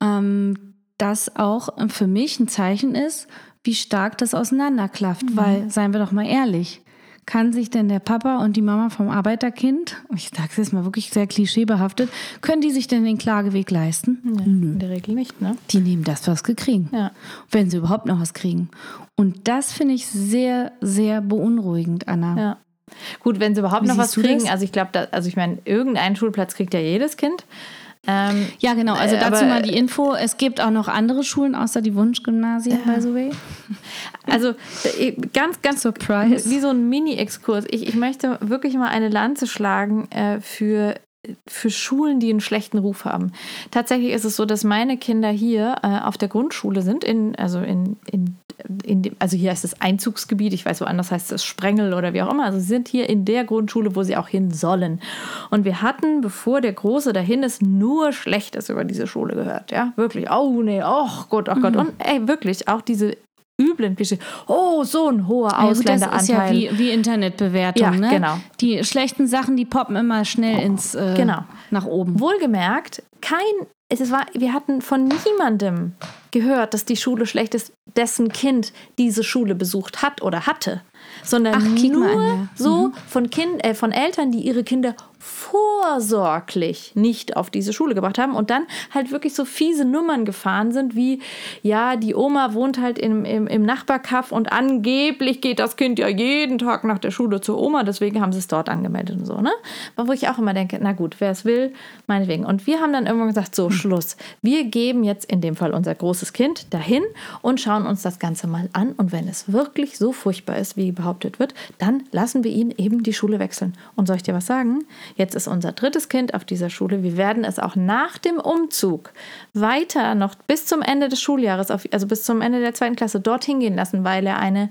[SPEAKER 4] ähm, das auch für mich ein Zeichen ist, wie stark das auseinanderklafft. Mhm. Weil, seien wir doch mal ehrlich, kann sich denn der Papa und die Mama vom Arbeiterkind, ich sage es jetzt mal wirklich sehr klischeebehaftet, können die sich denn den Klageweg leisten?
[SPEAKER 3] Ja, Nö. In der Regel nicht, ne?
[SPEAKER 4] Die nehmen das, was sie kriegen. Ja. Wenn sie überhaupt noch was kriegen. Und das finde ich sehr, sehr beunruhigend, Anna.
[SPEAKER 3] Ja. Gut, wenn sie überhaupt Wie noch was kriegen, also ich glaube, also ich meine, irgendeinen Schulplatz kriegt ja jedes Kind.
[SPEAKER 4] Ähm, ja, genau. Also dazu aber, mal die Info. Es gibt auch noch andere Schulen außer die Wunschgymnasien, by the way.
[SPEAKER 3] Also äh, ganz, ganz Surprise. Wie so ein Mini-Exkurs. Ich, ich möchte wirklich mal eine Lanze schlagen äh, für für Schulen, die einen schlechten Ruf haben. Tatsächlich ist es so, dass meine Kinder hier äh, auf der Grundschule sind, in, also in, in, in dem, also hier ist das Einzugsgebiet, ich weiß woanders heißt es Sprengel oder wie auch immer. Also sie sind hier in der Grundschule, wo sie auch hin sollen. Und wir hatten, bevor der Große dahin ist, nur Schlechtes über diese Schule gehört. Ja, wirklich. Oh nee, oh Gott, oh Gott.
[SPEAKER 4] Mhm.
[SPEAKER 3] Und ey, wirklich, auch diese üblen Klischee. Oh, so ein hoher
[SPEAKER 4] Ja,
[SPEAKER 3] Ausländeranteil.
[SPEAKER 4] ist ja wie, wie Internetbewertung,
[SPEAKER 3] Ja,
[SPEAKER 4] ne?
[SPEAKER 3] genau.
[SPEAKER 4] Die schlechten Sachen, die poppen immer schnell ins äh,
[SPEAKER 3] Genau.
[SPEAKER 4] nach oben.
[SPEAKER 3] Wohlgemerkt, kein, es war, wir hatten von niemandem gehört, dass die Schule schlecht ist, dessen Kind diese Schule besucht hat oder hatte, sondern
[SPEAKER 4] Ach,
[SPEAKER 3] nur
[SPEAKER 4] an, ja.
[SPEAKER 3] so von, kind, äh, von Eltern, die ihre Kinder vorsorglich nicht auf diese Schule gebracht haben und dann halt wirklich so fiese Nummern gefahren sind, wie, ja, die Oma wohnt halt im, im, im Nachbarkaff und angeblich geht das Kind ja jeden Tag nach der Schule zur Oma, deswegen haben sie es dort angemeldet und so, ne? Wo ich auch immer denke, na gut, wer es will, meinetwegen. Und wir haben dann irgendwann gesagt, so, Schluss. Wir geben jetzt in dem Fall unser großes Kind dahin und schauen uns das Ganze mal an. Und wenn es wirklich so furchtbar ist, wie behauptet wird, dann lassen wir ihn eben die Schule wechseln. Und soll ich dir was sagen? Jetzt ist unser drittes Kind auf dieser Schule. Wir werden es auch nach dem Umzug weiter noch bis zum Ende des Schuljahres, also bis zum Ende der zweiten Klasse, dorthin gehen lassen, weil er eine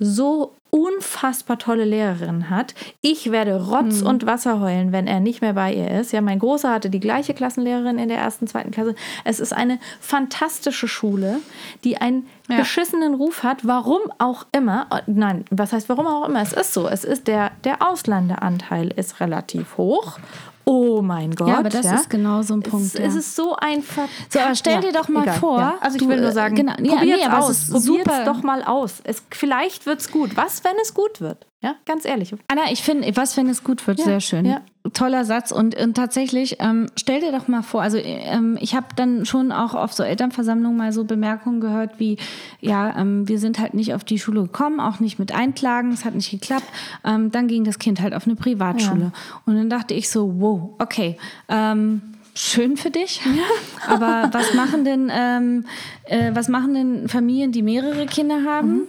[SPEAKER 3] so unfassbar tolle Lehrerin hat. Ich werde Rotz und Wasser heulen, wenn er nicht mehr bei ihr ist. Ja, mein Großer hatte die gleiche Klassenlehrerin in der ersten, zweiten Klasse. Es ist eine fantastische Schule, die einen
[SPEAKER 4] Ja.
[SPEAKER 3] beschissenen Ruf hat, warum auch immer. Nein, was heißt warum auch immer? Es ist so. Es ist der, der Ausländeranteil ist relativ hoch. Oh mein Gott.
[SPEAKER 4] Ja, aber das ist genau so ein Punkt,
[SPEAKER 3] Es,
[SPEAKER 4] ja.
[SPEAKER 3] es ist so ein Ver
[SPEAKER 4] So, aber stell
[SPEAKER 3] Ja,
[SPEAKER 4] dir doch mal
[SPEAKER 3] egal,
[SPEAKER 4] vor,
[SPEAKER 3] ja. Also ich
[SPEAKER 4] du,
[SPEAKER 3] will nur
[SPEAKER 4] äh,
[SPEAKER 3] sagen,
[SPEAKER 4] genau, ja,
[SPEAKER 3] probiert's
[SPEAKER 4] nee, es
[SPEAKER 3] aus.
[SPEAKER 4] ist
[SPEAKER 3] Probiert's
[SPEAKER 4] super.
[SPEAKER 3] doch mal aus. Es, vielleicht wird's gut. Was, wenn es gut wird? Ja, ganz ehrlich.
[SPEAKER 4] Anna, ich finde, was, wenn es gut wird,
[SPEAKER 3] Ja,
[SPEAKER 4] sehr schön.
[SPEAKER 3] ja.
[SPEAKER 4] Toller Satz. Und, und tatsächlich, ähm, stell dir doch mal vor, also ähm, ich habe dann schon auch auf so Elternversammlungen mal so Bemerkungen gehört wie, ja, ähm, wir sind halt nicht auf die Schule gekommen, auch nicht mit Einklagen, es hat nicht geklappt. Ähm, dann ging das Kind halt auf eine Privatschule. Und dann dachte ich so, wow, okay, ähm, schön für dich. Aber was machen denn, ähm, äh, was machen denn Familien, die mehrere Kinder haben?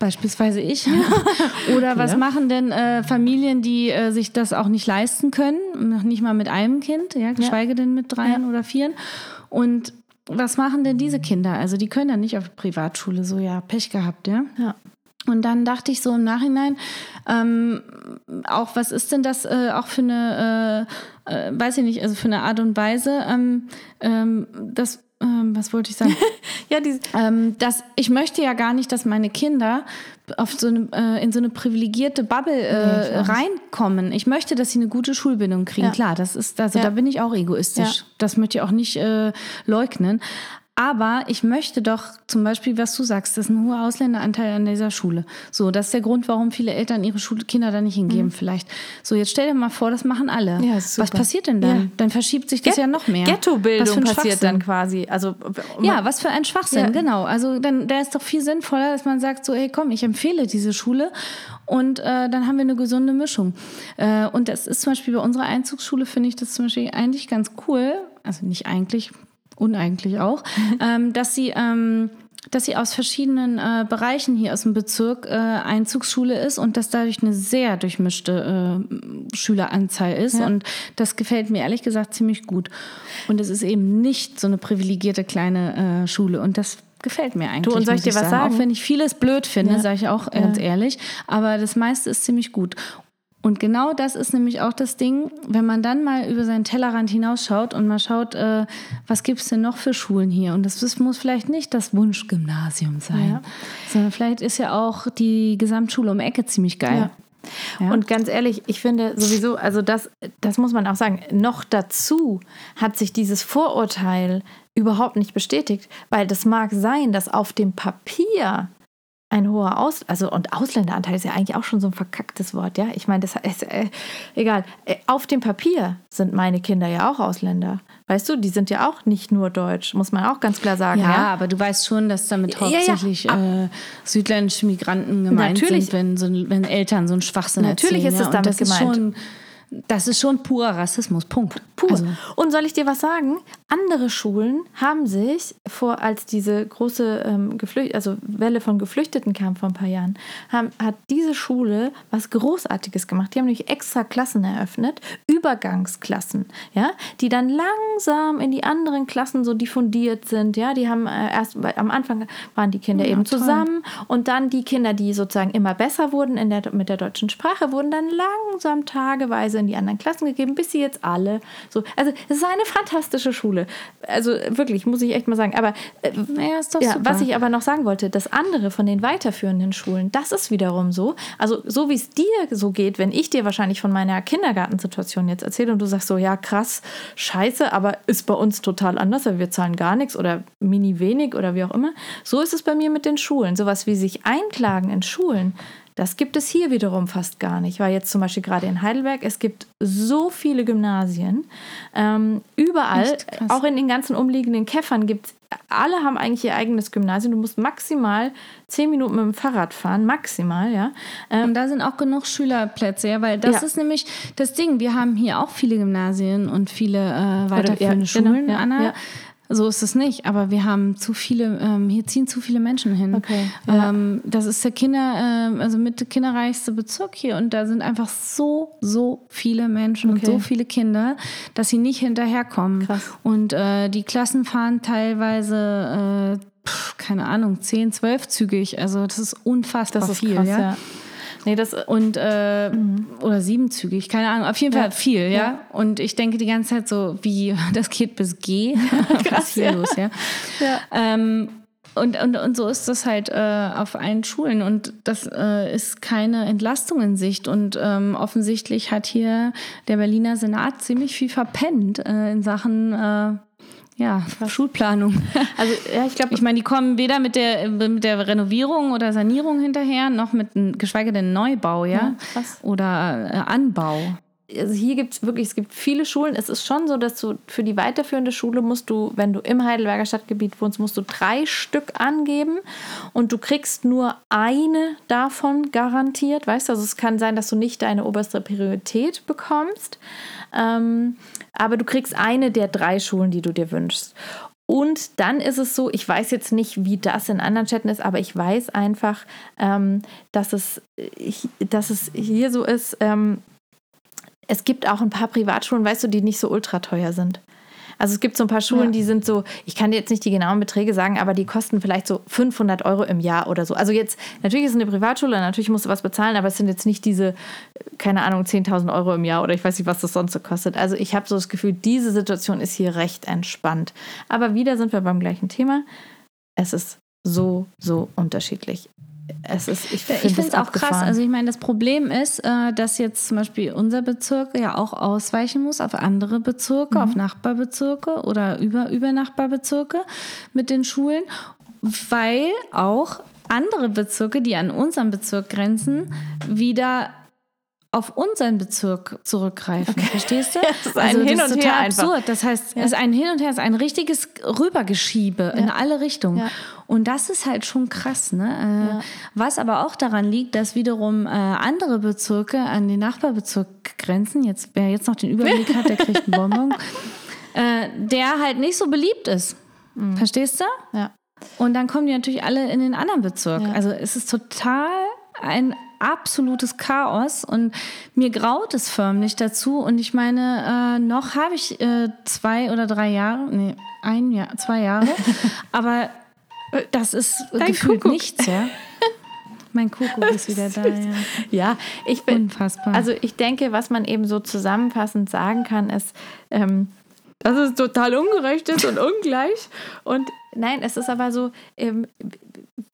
[SPEAKER 4] Beispielsweise ich. Oder was
[SPEAKER 3] Ja.
[SPEAKER 4] machen denn äh, Familien, die äh, sich das auch nicht leisten können? Noch nicht mal mit einem Kind, ja, geschweige denn mit dreien oder vieren. Und was machen denn diese Kinder? Also die können ja nicht auf Privatschule, so ja, Pech gehabt, ja.
[SPEAKER 3] Ja.
[SPEAKER 4] Und dann dachte ich so im Nachhinein, ähm, auch was ist denn das äh, auch für eine, äh, äh, weiß ich nicht, also für eine Art und Weise, ähm, ähm, das, ähm, was wollte ich sagen?
[SPEAKER 3] Ja, diese,
[SPEAKER 4] ähm, dass ich möchte ja gar nicht, dass meine Kinder auf so eine, äh, in so eine privilegierte Bubble äh, reinkommen. Ich möchte, dass sie eine gute Schulbildung kriegen.
[SPEAKER 3] Ja.
[SPEAKER 4] Klar, das ist, also
[SPEAKER 3] Ja.
[SPEAKER 4] da bin ich auch egoistisch.
[SPEAKER 3] Ja.
[SPEAKER 4] Das möchte ich auch nicht äh, leugnen. Aber ich möchte doch zum Beispiel, was du sagst, das ist ein hoher Ausländeranteil an dieser Schule. So, das ist der Grund, warum viele Eltern ihre Schulkinder da nicht hingeben, vielleicht. So, jetzt stell dir mal vor, das machen alle.
[SPEAKER 3] Mhm. Ja,
[SPEAKER 4] was passiert denn dann?
[SPEAKER 3] Ja.
[SPEAKER 4] Dann verschiebt sich das ja noch mehr.
[SPEAKER 3] Ghettobildung passiert dann quasi. Also,
[SPEAKER 4] Ja, was für ein Schwachsinn,
[SPEAKER 3] Ja.
[SPEAKER 4] genau. Also dann, der ist doch viel sinnvoller, dass man sagt so, hey, komm, ich empfehle diese Schule und äh, dann haben wir eine gesunde Mischung. Äh, und das ist zum Beispiel bei unserer Einzugsschule, finde ich das zum Beispiel eigentlich ganz cool, also nicht eigentlich, uneigentlich auch, ähm, dass sie... Ähm, dass sie aus verschiedenen äh, Bereichen hier aus dem Bezirk äh, Einzugsschule ist und dass dadurch eine sehr durchmischte äh, Schüleranzahl ist.
[SPEAKER 3] Ja.
[SPEAKER 4] Und das gefällt mir ehrlich gesagt ziemlich gut. Und es ist eben nicht so eine privilegierte kleine äh, Schule. Und das gefällt mir eigentlich.
[SPEAKER 3] Du, und soll ich dir was sagen?
[SPEAKER 4] Auch wenn ich vieles blöd finde,
[SPEAKER 3] Ja.
[SPEAKER 4] sage ich auch ganz ehrlich. Aber das meiste ist ziemlich gut. Und genau das ist nämlich auch das Ding, wenn man dann mal über seinen Tellerrand hinausschaut und mal schaut, äh, was gibt es denn noch für Schulen hier? Und das, das muss vielleicht nicht das Wunschgymnasium sein,
[SPEAKER 3] Ja.
[SPEAKER 4] sondern vielleicht ist ja auch die Gesamtschule um Ecke ziemlich geil. Ja.
[SPEAKER 3] Und ganz ehrlich, ich finde sowieso, also das, das muss man auch sagen, noch dazu hat sich dieses Vorurteil überhaupt nicht bestätigt, weil das mag sein, dass auf dem Papier ein hoher Aus, also und Ausländeranteil ist ja eigentlich auch schon so ein verkacktes Wort, ja. Ich meine, das ist äh, egal. Äh, Auf dem Papier sind meine Kinder ja auch Ausländer. Weißt du, die sind ja auch nicht nur deutsch, muss man auch ganz klar sagen.
[SPEAKER 4] Ja,
[SPEAKER 3] Ja,
[SPEAKER 4] aber du weißt schon, dass damit
[SPEAKER 3] Ja, ja.
[SPEAKER 4] hauptsächlich äh, südländische Migranten gemeint
[SPEAKER 3] Natürlich.
[SPEAKER 4] sind, wenn, so, wenn Eltern so einen Schwachsinn
[SPEAKER 3] Natürlich
[SPEAKER 4] erzählen.
[SPEAKER 3] ist es
[SPEAKER 4] ja.
[SPEAKER 3] Damit
[SPEAKER 4] das
[SPEAKER 3] gemeint.
[SPEAKER 4] Das ist schon purer Rassismus, Punkt.
[SPEAKER 3] Pur.
[SPEAKER 4] Also,
[SPEAKER 3] Und soll ich dir was sagen? Andere Schulen haben sich vor, als diese große ähm, Geflücht also Welle von Geflüchteten kam vor ein paar Jahren, haben, hat diese Schule was Großartiges gemacht. Die haben nämlich extra Klassen eröffnet, Übergangsklassen, ja, die dann langsam in die anderen Klassen so diffundiert sind. Ja, die haben äh, erst am Anfang waren die Kinder
[SPEAKER 4] Ja,
[SPEAKER 3] eben
[SPEAKER 4] toll.
[SPEAKER 3] zusammen und dann die Kinder, die sozusagen immer besser wurden in der, mit der deutschen Sprache, wurden dann langsam tageweise in die anderen Klassen gegeben, bis sie jetzt alle so. Also es ist eine fantastische Schule. Also wirklich, muss ich echt mal sagen. Aber äh,
[SPEAKER 4] naja, ist doch
[SPEAKER 3] ja,
[SPEAKER 4] super.
[SPEAKER 3] was ich aber noch sagen wollte, das andere von den weiterführenden Schulen, das ist wiederum so. Also so wie es dir so geht, wenn ich dir wahrscheinlich von meiner Kindergartensituation jetzt erzähle und du sagst so, ja krass, scheiße, aber ist bei uns total anders, weil wir zahlen gar nichts oder mini wenig oder wie auch immer. So ist es bei mir mit den Schulen. Sowas wie sich einklagen in Schulen, das gibt es hier wiederum fast gar nicht, weil jetzt zum Beispiel gerade in Heidelberg, es gibt so viele Gymnasien, ähm, überall, auch in den ganzen umliegenden Käffern gibt es, alle haben eigentlich ihr eigenes Gymnasium. Du musst maximal zehn Minuten mit dem Fahrrad fahren, maximal, ja. Ähm,
[SPEAKER 4] Und da sind auch genug Schülerplätze, ja, weil das
[SPEAKER 3] Ja.
[SPEAKER 4] ist nämlich das Ding. Wir haben hier auch viele Gymnasien und viele äh, weiterführende
[SPEAKER 3] ja, genau,
[SPEAKER 4] Schulen,
[SPEAKER 3] ja,
[SPEAKER 4] Anna. So ist es nicht, aber wir haben zu viele, ähm, hier ziehen zu viele Menschen hin.
[SPEAKER 3] Okay, ja.
[SPEAKER 4] ähm, das ist der Kinder, ähm, also mit der kinderreichste Bezirk hier und da sind einfach so, so viele Menschen und
[SPEAKER 3] Okay.
[SPEAKER 4] so viele Kinder, dass sie nicht hinterherkommen.
[SPEAKER 3] Krass.
[SPEAKER 4] Und äh, die Klassen fahren teilweise, äh, keine Ahnung, 10, 12 zügig. Also das ist unfassbar
[SPEAKER 3] das ist
[SPEAKER 4] viel.
[SPEAKER 3] krass,
[SPEAKER 4] ja?
[SPEAKER 3] ja. Nee, das,
[SPEAKER 4] und äh, oder siebenzügig, keine Ahnung, auf jeden Fall
[SPEAKER 3] Ja.
[SPEAKER 4] viel, ja?
[SPEAKER 3] Ja.
[SPEAKER 4] Und ich denke die ganze Zeit so, wie das geht bis G. Was ist hier
[SPEAKER 3] ja.
[SPEAKER 4] los, ja?
[SPEAKER 3] Ja.
[SPEAKER 4] Ähm, und, und, und so ist das halt äh, auf allen Schulen und das äh, ist keine Entlastung in Sicht und ähm, offensichtlich hat hier der Berliner Senat ziemlich viel verpennt äh, in Sachen äh, ja, Schulplanung.
[SPEAKER 3] also ja, ich glaube,
[SPEAKER 4] Ich meine, die kommen weder mit der, mit der Renovierung oder Sanierung hinterher, noch mit, einem- geschweige denn Neubau, ja?
[SPEAKER 3] Ja, krass.
[SPEAKER 4] Oder äh, Anbau.
[SPEAKER 3] also hier gibt es wirklich, es gibt viele Schulen. Es ist schon so, dass du für die weiterführende Schule musst du, wenn du im Heidelberger Stadtgebiet wohnst, musst du drei Stück angeben und du kriegst nur eine davon garantiert. Weißt du, also es kann sein, dass du nicht deine oberste Priorität bekommst, ähm, aber du kriegst eine der drei Schulen, die du dir wünschst. Und dann ist es so, ich weiß jetzt nicht, wie das in anderen Städten ist, aber ich weiß einfach, ähm, dass, es, ich, dass es hier so ist, ähm, es gibt auch ein paar Privatschulen, weißt du, die nicht so ultra teuer sind. Also es gibt so ein paar Schulen,
[SPEAKER 4] Ja.
[SPEAKER 3] die sind so, ich kann dir jetzt nicht die genauen Beträge sagen, aber die kosten vielleicht so 500 Euro im Jahr oder so. Also jetzt, natürlich ist es eine Privatschule, natürlich musst du was bezahlen, aber es sind jetzt nicht diese, keine Ahnung, 10.000 Euro im Jahr oder ich weiß nicht, was das sonst so kostet. Also ich habe so das Gefühl, diese Situation ist hier recht entspannt. Aber wieder sind wir beim gleichen Thema. Es ist so, so unterschiedlich. Es ist, ich finde es
[SPEAKER 4] auch krass. Also ich meine, das Problem ist, äh, dass jetzt zum Beispiel unser Bezirk ja auch ausweichen muss auf andere Bezirke,
[SPEAKER 3] Mhm.
[SPEAKER 4] auf Nachbarbezirke oder über Übernachbarbezirke mit den Schulen, weil auch andere Bezirke, die an unseren Bezirk grenzen, wieder auf unseren Bezirk zurückgreifen. Verstehst du? Also
[SPEAKER 3] Das ist ein Hin und Her
[SPEAKER 4] total
[SPEAKER 3] einfach.
[SPEAKER 4] absurd. Das heißt, es ist ein Hin und Her, es ist ein richtiges Rübergeschiebe in alle Richtungen.
[SPEAKER 3] Ja.
[SPEAKER 4] Und das ist halt schon krass, ne? Äh, Was aber auch daran liegt, dass wiederum äh, andere Bezirke an den Nachbarbezirk grenzen. Jetzt, wer jetzt noch den Überblick hat, der kriegt einen Bonbon. äh, der halt nicht so beliebt ist. Verstehst du?
[SPEAKER 3] ja.
[SPEAKER 4] Und dann kommen die natürlich alle in den anderen Bezirk.
[SPEAKER 3] Ja.
[SPEAKER 4] Also es ist total ein absolutes Chaos und mir graut es förmlich dazu. Und ich meine, äh, noch habe ich äh, zwei oder drei Jahre, nee, ein Jahr, zwei Jahre, aber das ist
[SPEAKER 3] Dein
[SPEAKER 4] gefühlt
[SPEAKER 3] Kuckuck.
[SPEAKER 4] nichts, ja. Mein Kuckuck ist wieder da, ja.
[SPEAKER 3] Ja, ich bin.
[SPEAKER 4] Unfassbar.
[SPEAKER 3] Also ich denke, was man eben so zusammenfassend sagen kann, ist, ähm, dass es total ungerecht ist und ungleich. Und nein, es ist aber so ähm,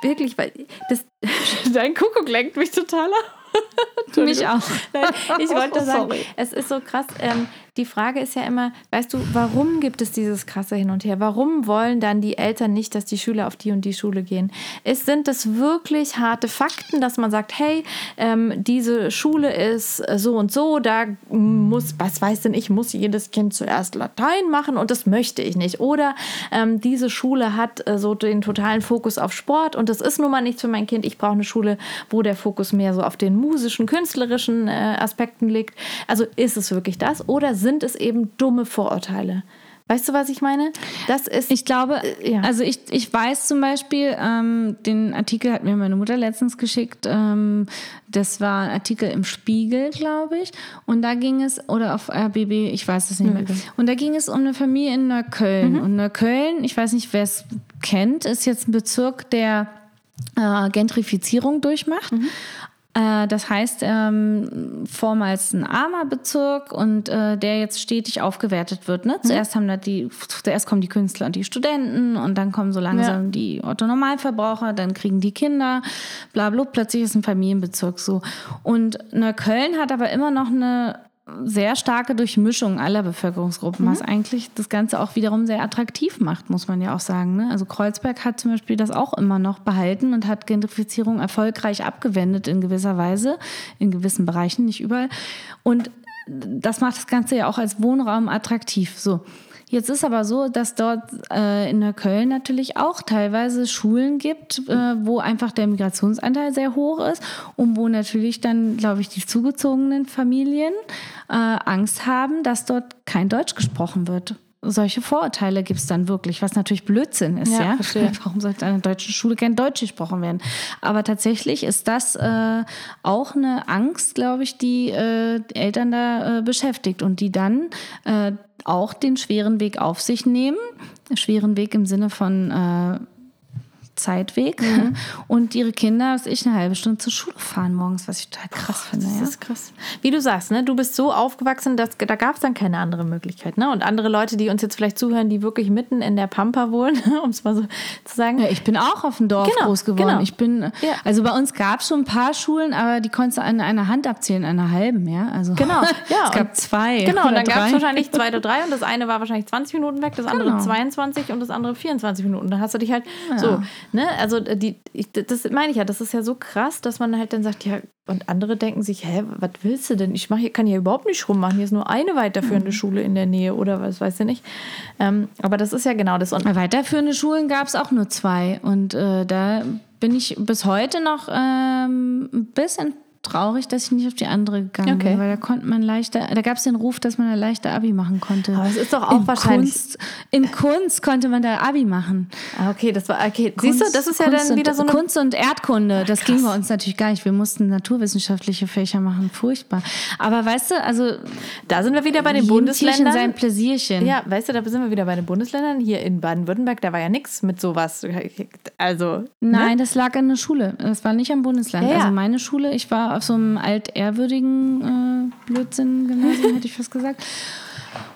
[SPEAKER 3] wirklich, weil das, dein Kuckuck lenkt mich total ab.
[SPEAKER 4] mich auch.
[SPEAKER 3] Nein, ich wollte
[SPEAKER 4] Oh,
[SPEAKER 3] sagen,
[SPEAKER 4] sorry.
[SPEAKER 3] es ist so krass. Ähm, die Frage ist ja immer, weißt du, warum gibt es dieses krasse Hin und Her? Warum wollen dann die Eltern nicht, dass die Schüler auf die und die Schule gehen? Es sind es wirklich harte Fakten, dass man sagt, hey, ähm, diese Schule ist so und so, da muss, was weiß denn ich, muss jedes Kind zuerst Latein machen und das möchte ich nicht. Oder ähm, diese Schule hat äh, so den totalen Fokus auf Sport und das ist nun mal nichts für mein Kind. Ich brauche eine Schule, wo der Fokus mehr so auf den musischen, künstlerischen äh, Aspekten liegt. Also ist es wirklich das oder sind es eben dumme Vorurteile? Weißt du, was ich meine?
[SPEAKER 4] Das ist. Ich glaube, äh, ja. also ich, ich weiß zum Beispiel, ähm, den Artikel hat mir meine Mutter letztens geschickt. Ähm, das war ein Artikel im Spiegel, glaube ich. Und da ging es, oder auf RBB, ich weiß es nicht mehr. Und da ging es um eine Familie in Neukölln. Mhm. Und Neukölln, ich weiß nicht, wer es kennt, ist jetzt ein Bezirk, der äh, Gentrifizierung durchmacht. Mhm. Äh, das heißt, ähm, vormals ein armer Bezirk und äh, der jetzt stetig aufgewertet wird. Ne? Mhm. Zuerst haben da die, zuerst kommen die Künstler und die Studenten und dann kommen so langsam ja. die Otto-Normalverbraucher, dann kriegen die Kinder, bla bla. Plötzlich ist ein Familienbezirk so. Und Neukölln hat aber immer noch eine sehr starke Durchmischung aller Bevölkerungsgruppen, mhm. was eigentlich das Ganze auch wiederum sehr attraktiv macht, muss man ja auch sagen. Ne? Also Kreuzberg hat zum Beispiel das auch immer noch behalten und hat Gentrifizierung erfolgreich abgewendet in gewisser Weise, in gewissen Bereichen, nicht überall. Und das macht das Ganze ja auch als Wohnraum attraktiv. So. Jetzt ist aber so, dass dort äh, in Köln natürlich auch teilweise Schulen gibt, äh, wo einfach der Migrationsanteil sehr hoch ist und wo natürlich dann, glaube ich, die zugezogenen Familien äh, Angst haben, dass dort kein Deutsch gesprochen wird solche Vorurteile gibt es dann wirklich, was natürlich Blödsinn ist, ja. ja? Warum sollte in einer deutschen Schule kein Deutsch gesprochen werden? Aber tatsächlich ist das äh, auch eine Angst, glaube ich, die äh, Eltern da äh, beschäftigt und die dann äh, auch den schweren Weg auf sich nehmen. Schweren Weg im Sinne von äh, Zeitweg mhm. und ihre Kinder, was ich, eine halbe Stunde zur Schule fahren morgens, was ich total krass Boah, finde.
[SPEAKER 3] Das ja. ist krass. Wie du sagst, ne, du bist so aufgewachsen, dass, da gab es dann keine andere Möglichkeit. Ne? Und andere Leute, die uns jetzt vielleicht zuhören, die wirklich mitten in der Pampa wohnen, um es mal so zu sagen.
[SPEAKER 4] Ja, ich bin auch auf dem Dorf genau, groß geworden. Genau. Ich bin, ja. Also bei uns gab es schon ein paar Schulen, aber die konntest du an einer Hand abzählen, an einer halben, ja. Also
[SPEAKER 3] genau, ja.
[SPEAKER 4] es gab zwei.
[SPEAKER 3] Genau, und dann gab es wahrscheinlich zwei oder drei und das eine war wahrscheinlich 20 Minuten weg, das andere genau. 22 und das andere 24 Minuten. Da hast du dich halt so, ne? Also die die, ich, das meine ich ja, das ist ja so krass, dass man halt dann sagt, ja, und andere denken sich, hä, was willst du denn? Ich mach hier, kann hier überhaupt nicht rummachen. Hier ist nur eine weiterführende mhm. Schule in der Nähe oder was weiß ich nicht. Ähm, aber das ist ja genau das.
[SPEAKER 4] Und weiterführende Schulen gab es auch nur zwei. Und äh, da bin ich bis heute noch ähm, ein bisschen traurig, dass ich nicht auf die andere gegangen okay. bin, weil da konnte man leichter, da gab es den Ruf, dass man da leichter Abi machen konnte.
[SPEAKER 3] Aber es ist doch auch in wahrscheinlich.
[SPEAKER 4] Kunst, in Kunst konnte man da Abi machen.
[SPEAKER 3] Ah, okay, das war okay.
[SPEAKER 4] Kunst, Siehst du, das ist ja Kunst dann wieder so eine Kunst und Erdkunde. Das Ach, ging bei uns natürlich gar nicht. Wir mussten naturwissenschaftliche Fächer machen, furchtbar. Aber weißt du, also
[SPEAKER 3] da sind wir wieder bei den Bundesländern.
[SPEAKER 4] sein Pläsierchen.
[SPEAKER 3] Ja, weißt du, da sind wir wieder bei den Bundesländern. Hier in Baden-Württemberg, da war ja nichts mit sowas. Also
[SPEAKER 4] nein, ne? das lag an der Schule. Das war nicht am Bundesland. Ja, Also meine Schule, ich war auf so einem altehrwürdigen äh, Blödsinn-Gymnasium, hätte ich fast gesagt.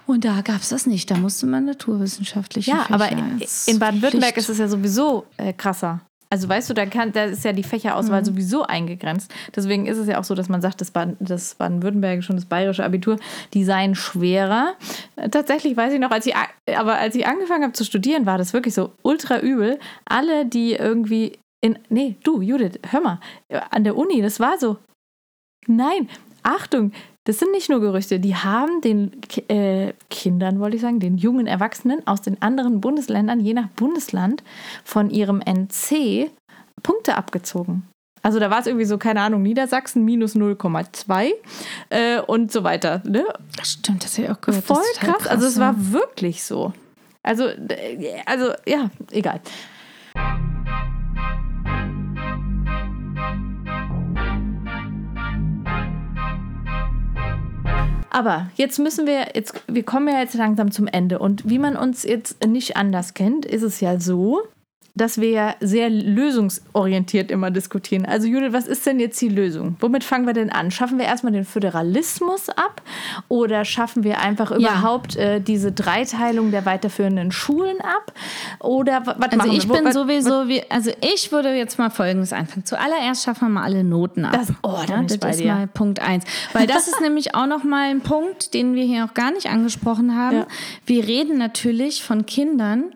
[SPEAKER 4] Und da gab es das nicht. Da musste man naturwissenschaftliche
[SPEAKER 3] Ja, Fächer aber in Baden-Württemberg ist es ja sowieso äh, krasser. Also weißt du, da, kann, da ist ja die Fächerauswahl mhm. sowieso eingegrenzt. Deswegen ist es ja auch so, dass man sagt, das, Baden, das Baden-Württembergische und das bayerische Abitur, die seien schwerer. Tatsächlich weiß ich noch, als ich, aber als ich angefangen habe zu studieren, war das wirklich so ultra übel. Alle, die irgendwie in, nee, du, Judith, hör mal, an der Uni, das war so, Nein, Achtung, das sind nicht nur Gerüchte, die haben den äh, Kindern, wollte ich sagen, den jungen Erwachsenen aus den anderen Bundesländern, je nach Bundesland, von ihrem NC Punkte abgezogen. Also da war es irgendwie so, keine Ahnung, Niedersachsen minus 0,2 äh, und so weiter. Ne?
[SPEAKER 4] Das stimmt, das hätte ich auch gehört.
[SPEAKER 3] Voll krass. krass. Also es war wirklich so. Also, also ja, egal. Aber jetzt müssen wir, jetzt, wir kommen ja jetzt langsam zum Ende. Und wie man uns jetzt nicht anders kennt, ist es ja so, dass wir ja sehr lösungsorientiert immer diskutieren. Also Judith, was ist denn jetzt die Lösung? Womit fangen wir denn an? Schaffen wir erstmal den Föderalismus ab oder schaffen wir einfach überhaupt äh, diese Dreiteilung der weiterführenden Schulen ab? Oder was
[SPEAKER 4] also
[SPEAKER 3] machen
[SPEAKER 4] ich
[SPEAKER 3] wir?
[SPEAKER 4] bin
[SPEAKER 3] Wo-
[SPEAKER 4] sowieso, wie, also ich würde jetzt mal Folgendes anfangen. Zuallererst schaffen wir mal alle Noten ab.
[SPEAKER 3] Das- oh, da bin ich
[SPEAKER 4] das ist
[SPEAKER 3] dir.
[SPEAKER 4] mal Punkt eins. Weil das ist nämlich auch noch mal ein Punkt, den wir hier noch gar nicht angesprochen haben.
[SPEAKER 3] Ja.
[SPEAKER 4] Wir reden natürlich von Kindern,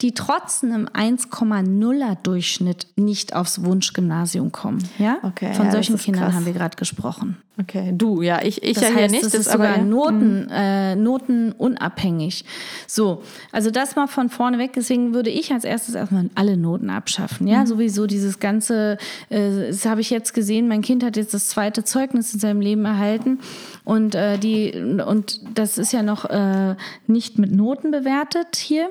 [SPEAKER 4] die trotz einem 1,0er Durchschnitt nicht aufs Wunschgymnasium kommen. Ja?
[SPEAKER 3] Okay,
[SPEAKER 4] von
[SPEAKER 3] ja,
[SPEAKER 4] solchen Kindern
[SPEAKER 3] krass.
[SPEAKER 4] haben wir gerade gesprochen.
[SPEAKER 3] Okay, du, ja, ich, ich
[SPEAKER 4] Das
[SPEAKER 3] ja
[SPEAKER 4] heißt,
[SPEAKER 3] hier nicht.
[SPEAKER 4] das ist
[SPEAKER 3] aber
[SPEAKER 4] sogar
[SPEAKER 3] ja. Mhm.
[SPEAKER 4] Noten, äh, notenunabhängig. So, also das mal von vorne weg. Deswegen würde ich als erstes erstmal alle Noten abschaffen.
[SPEAKER 3] Mhm.
[SPEAKER 4] Ja, sowieso dieses ganze, äh, das habe ich jetzt gesehen. Mein Kind hat jetzt das zweite Zeugnis in seinem Leben erhalten und äh, die und das ist ja noch äh, nicht mit Noten bewertet hier,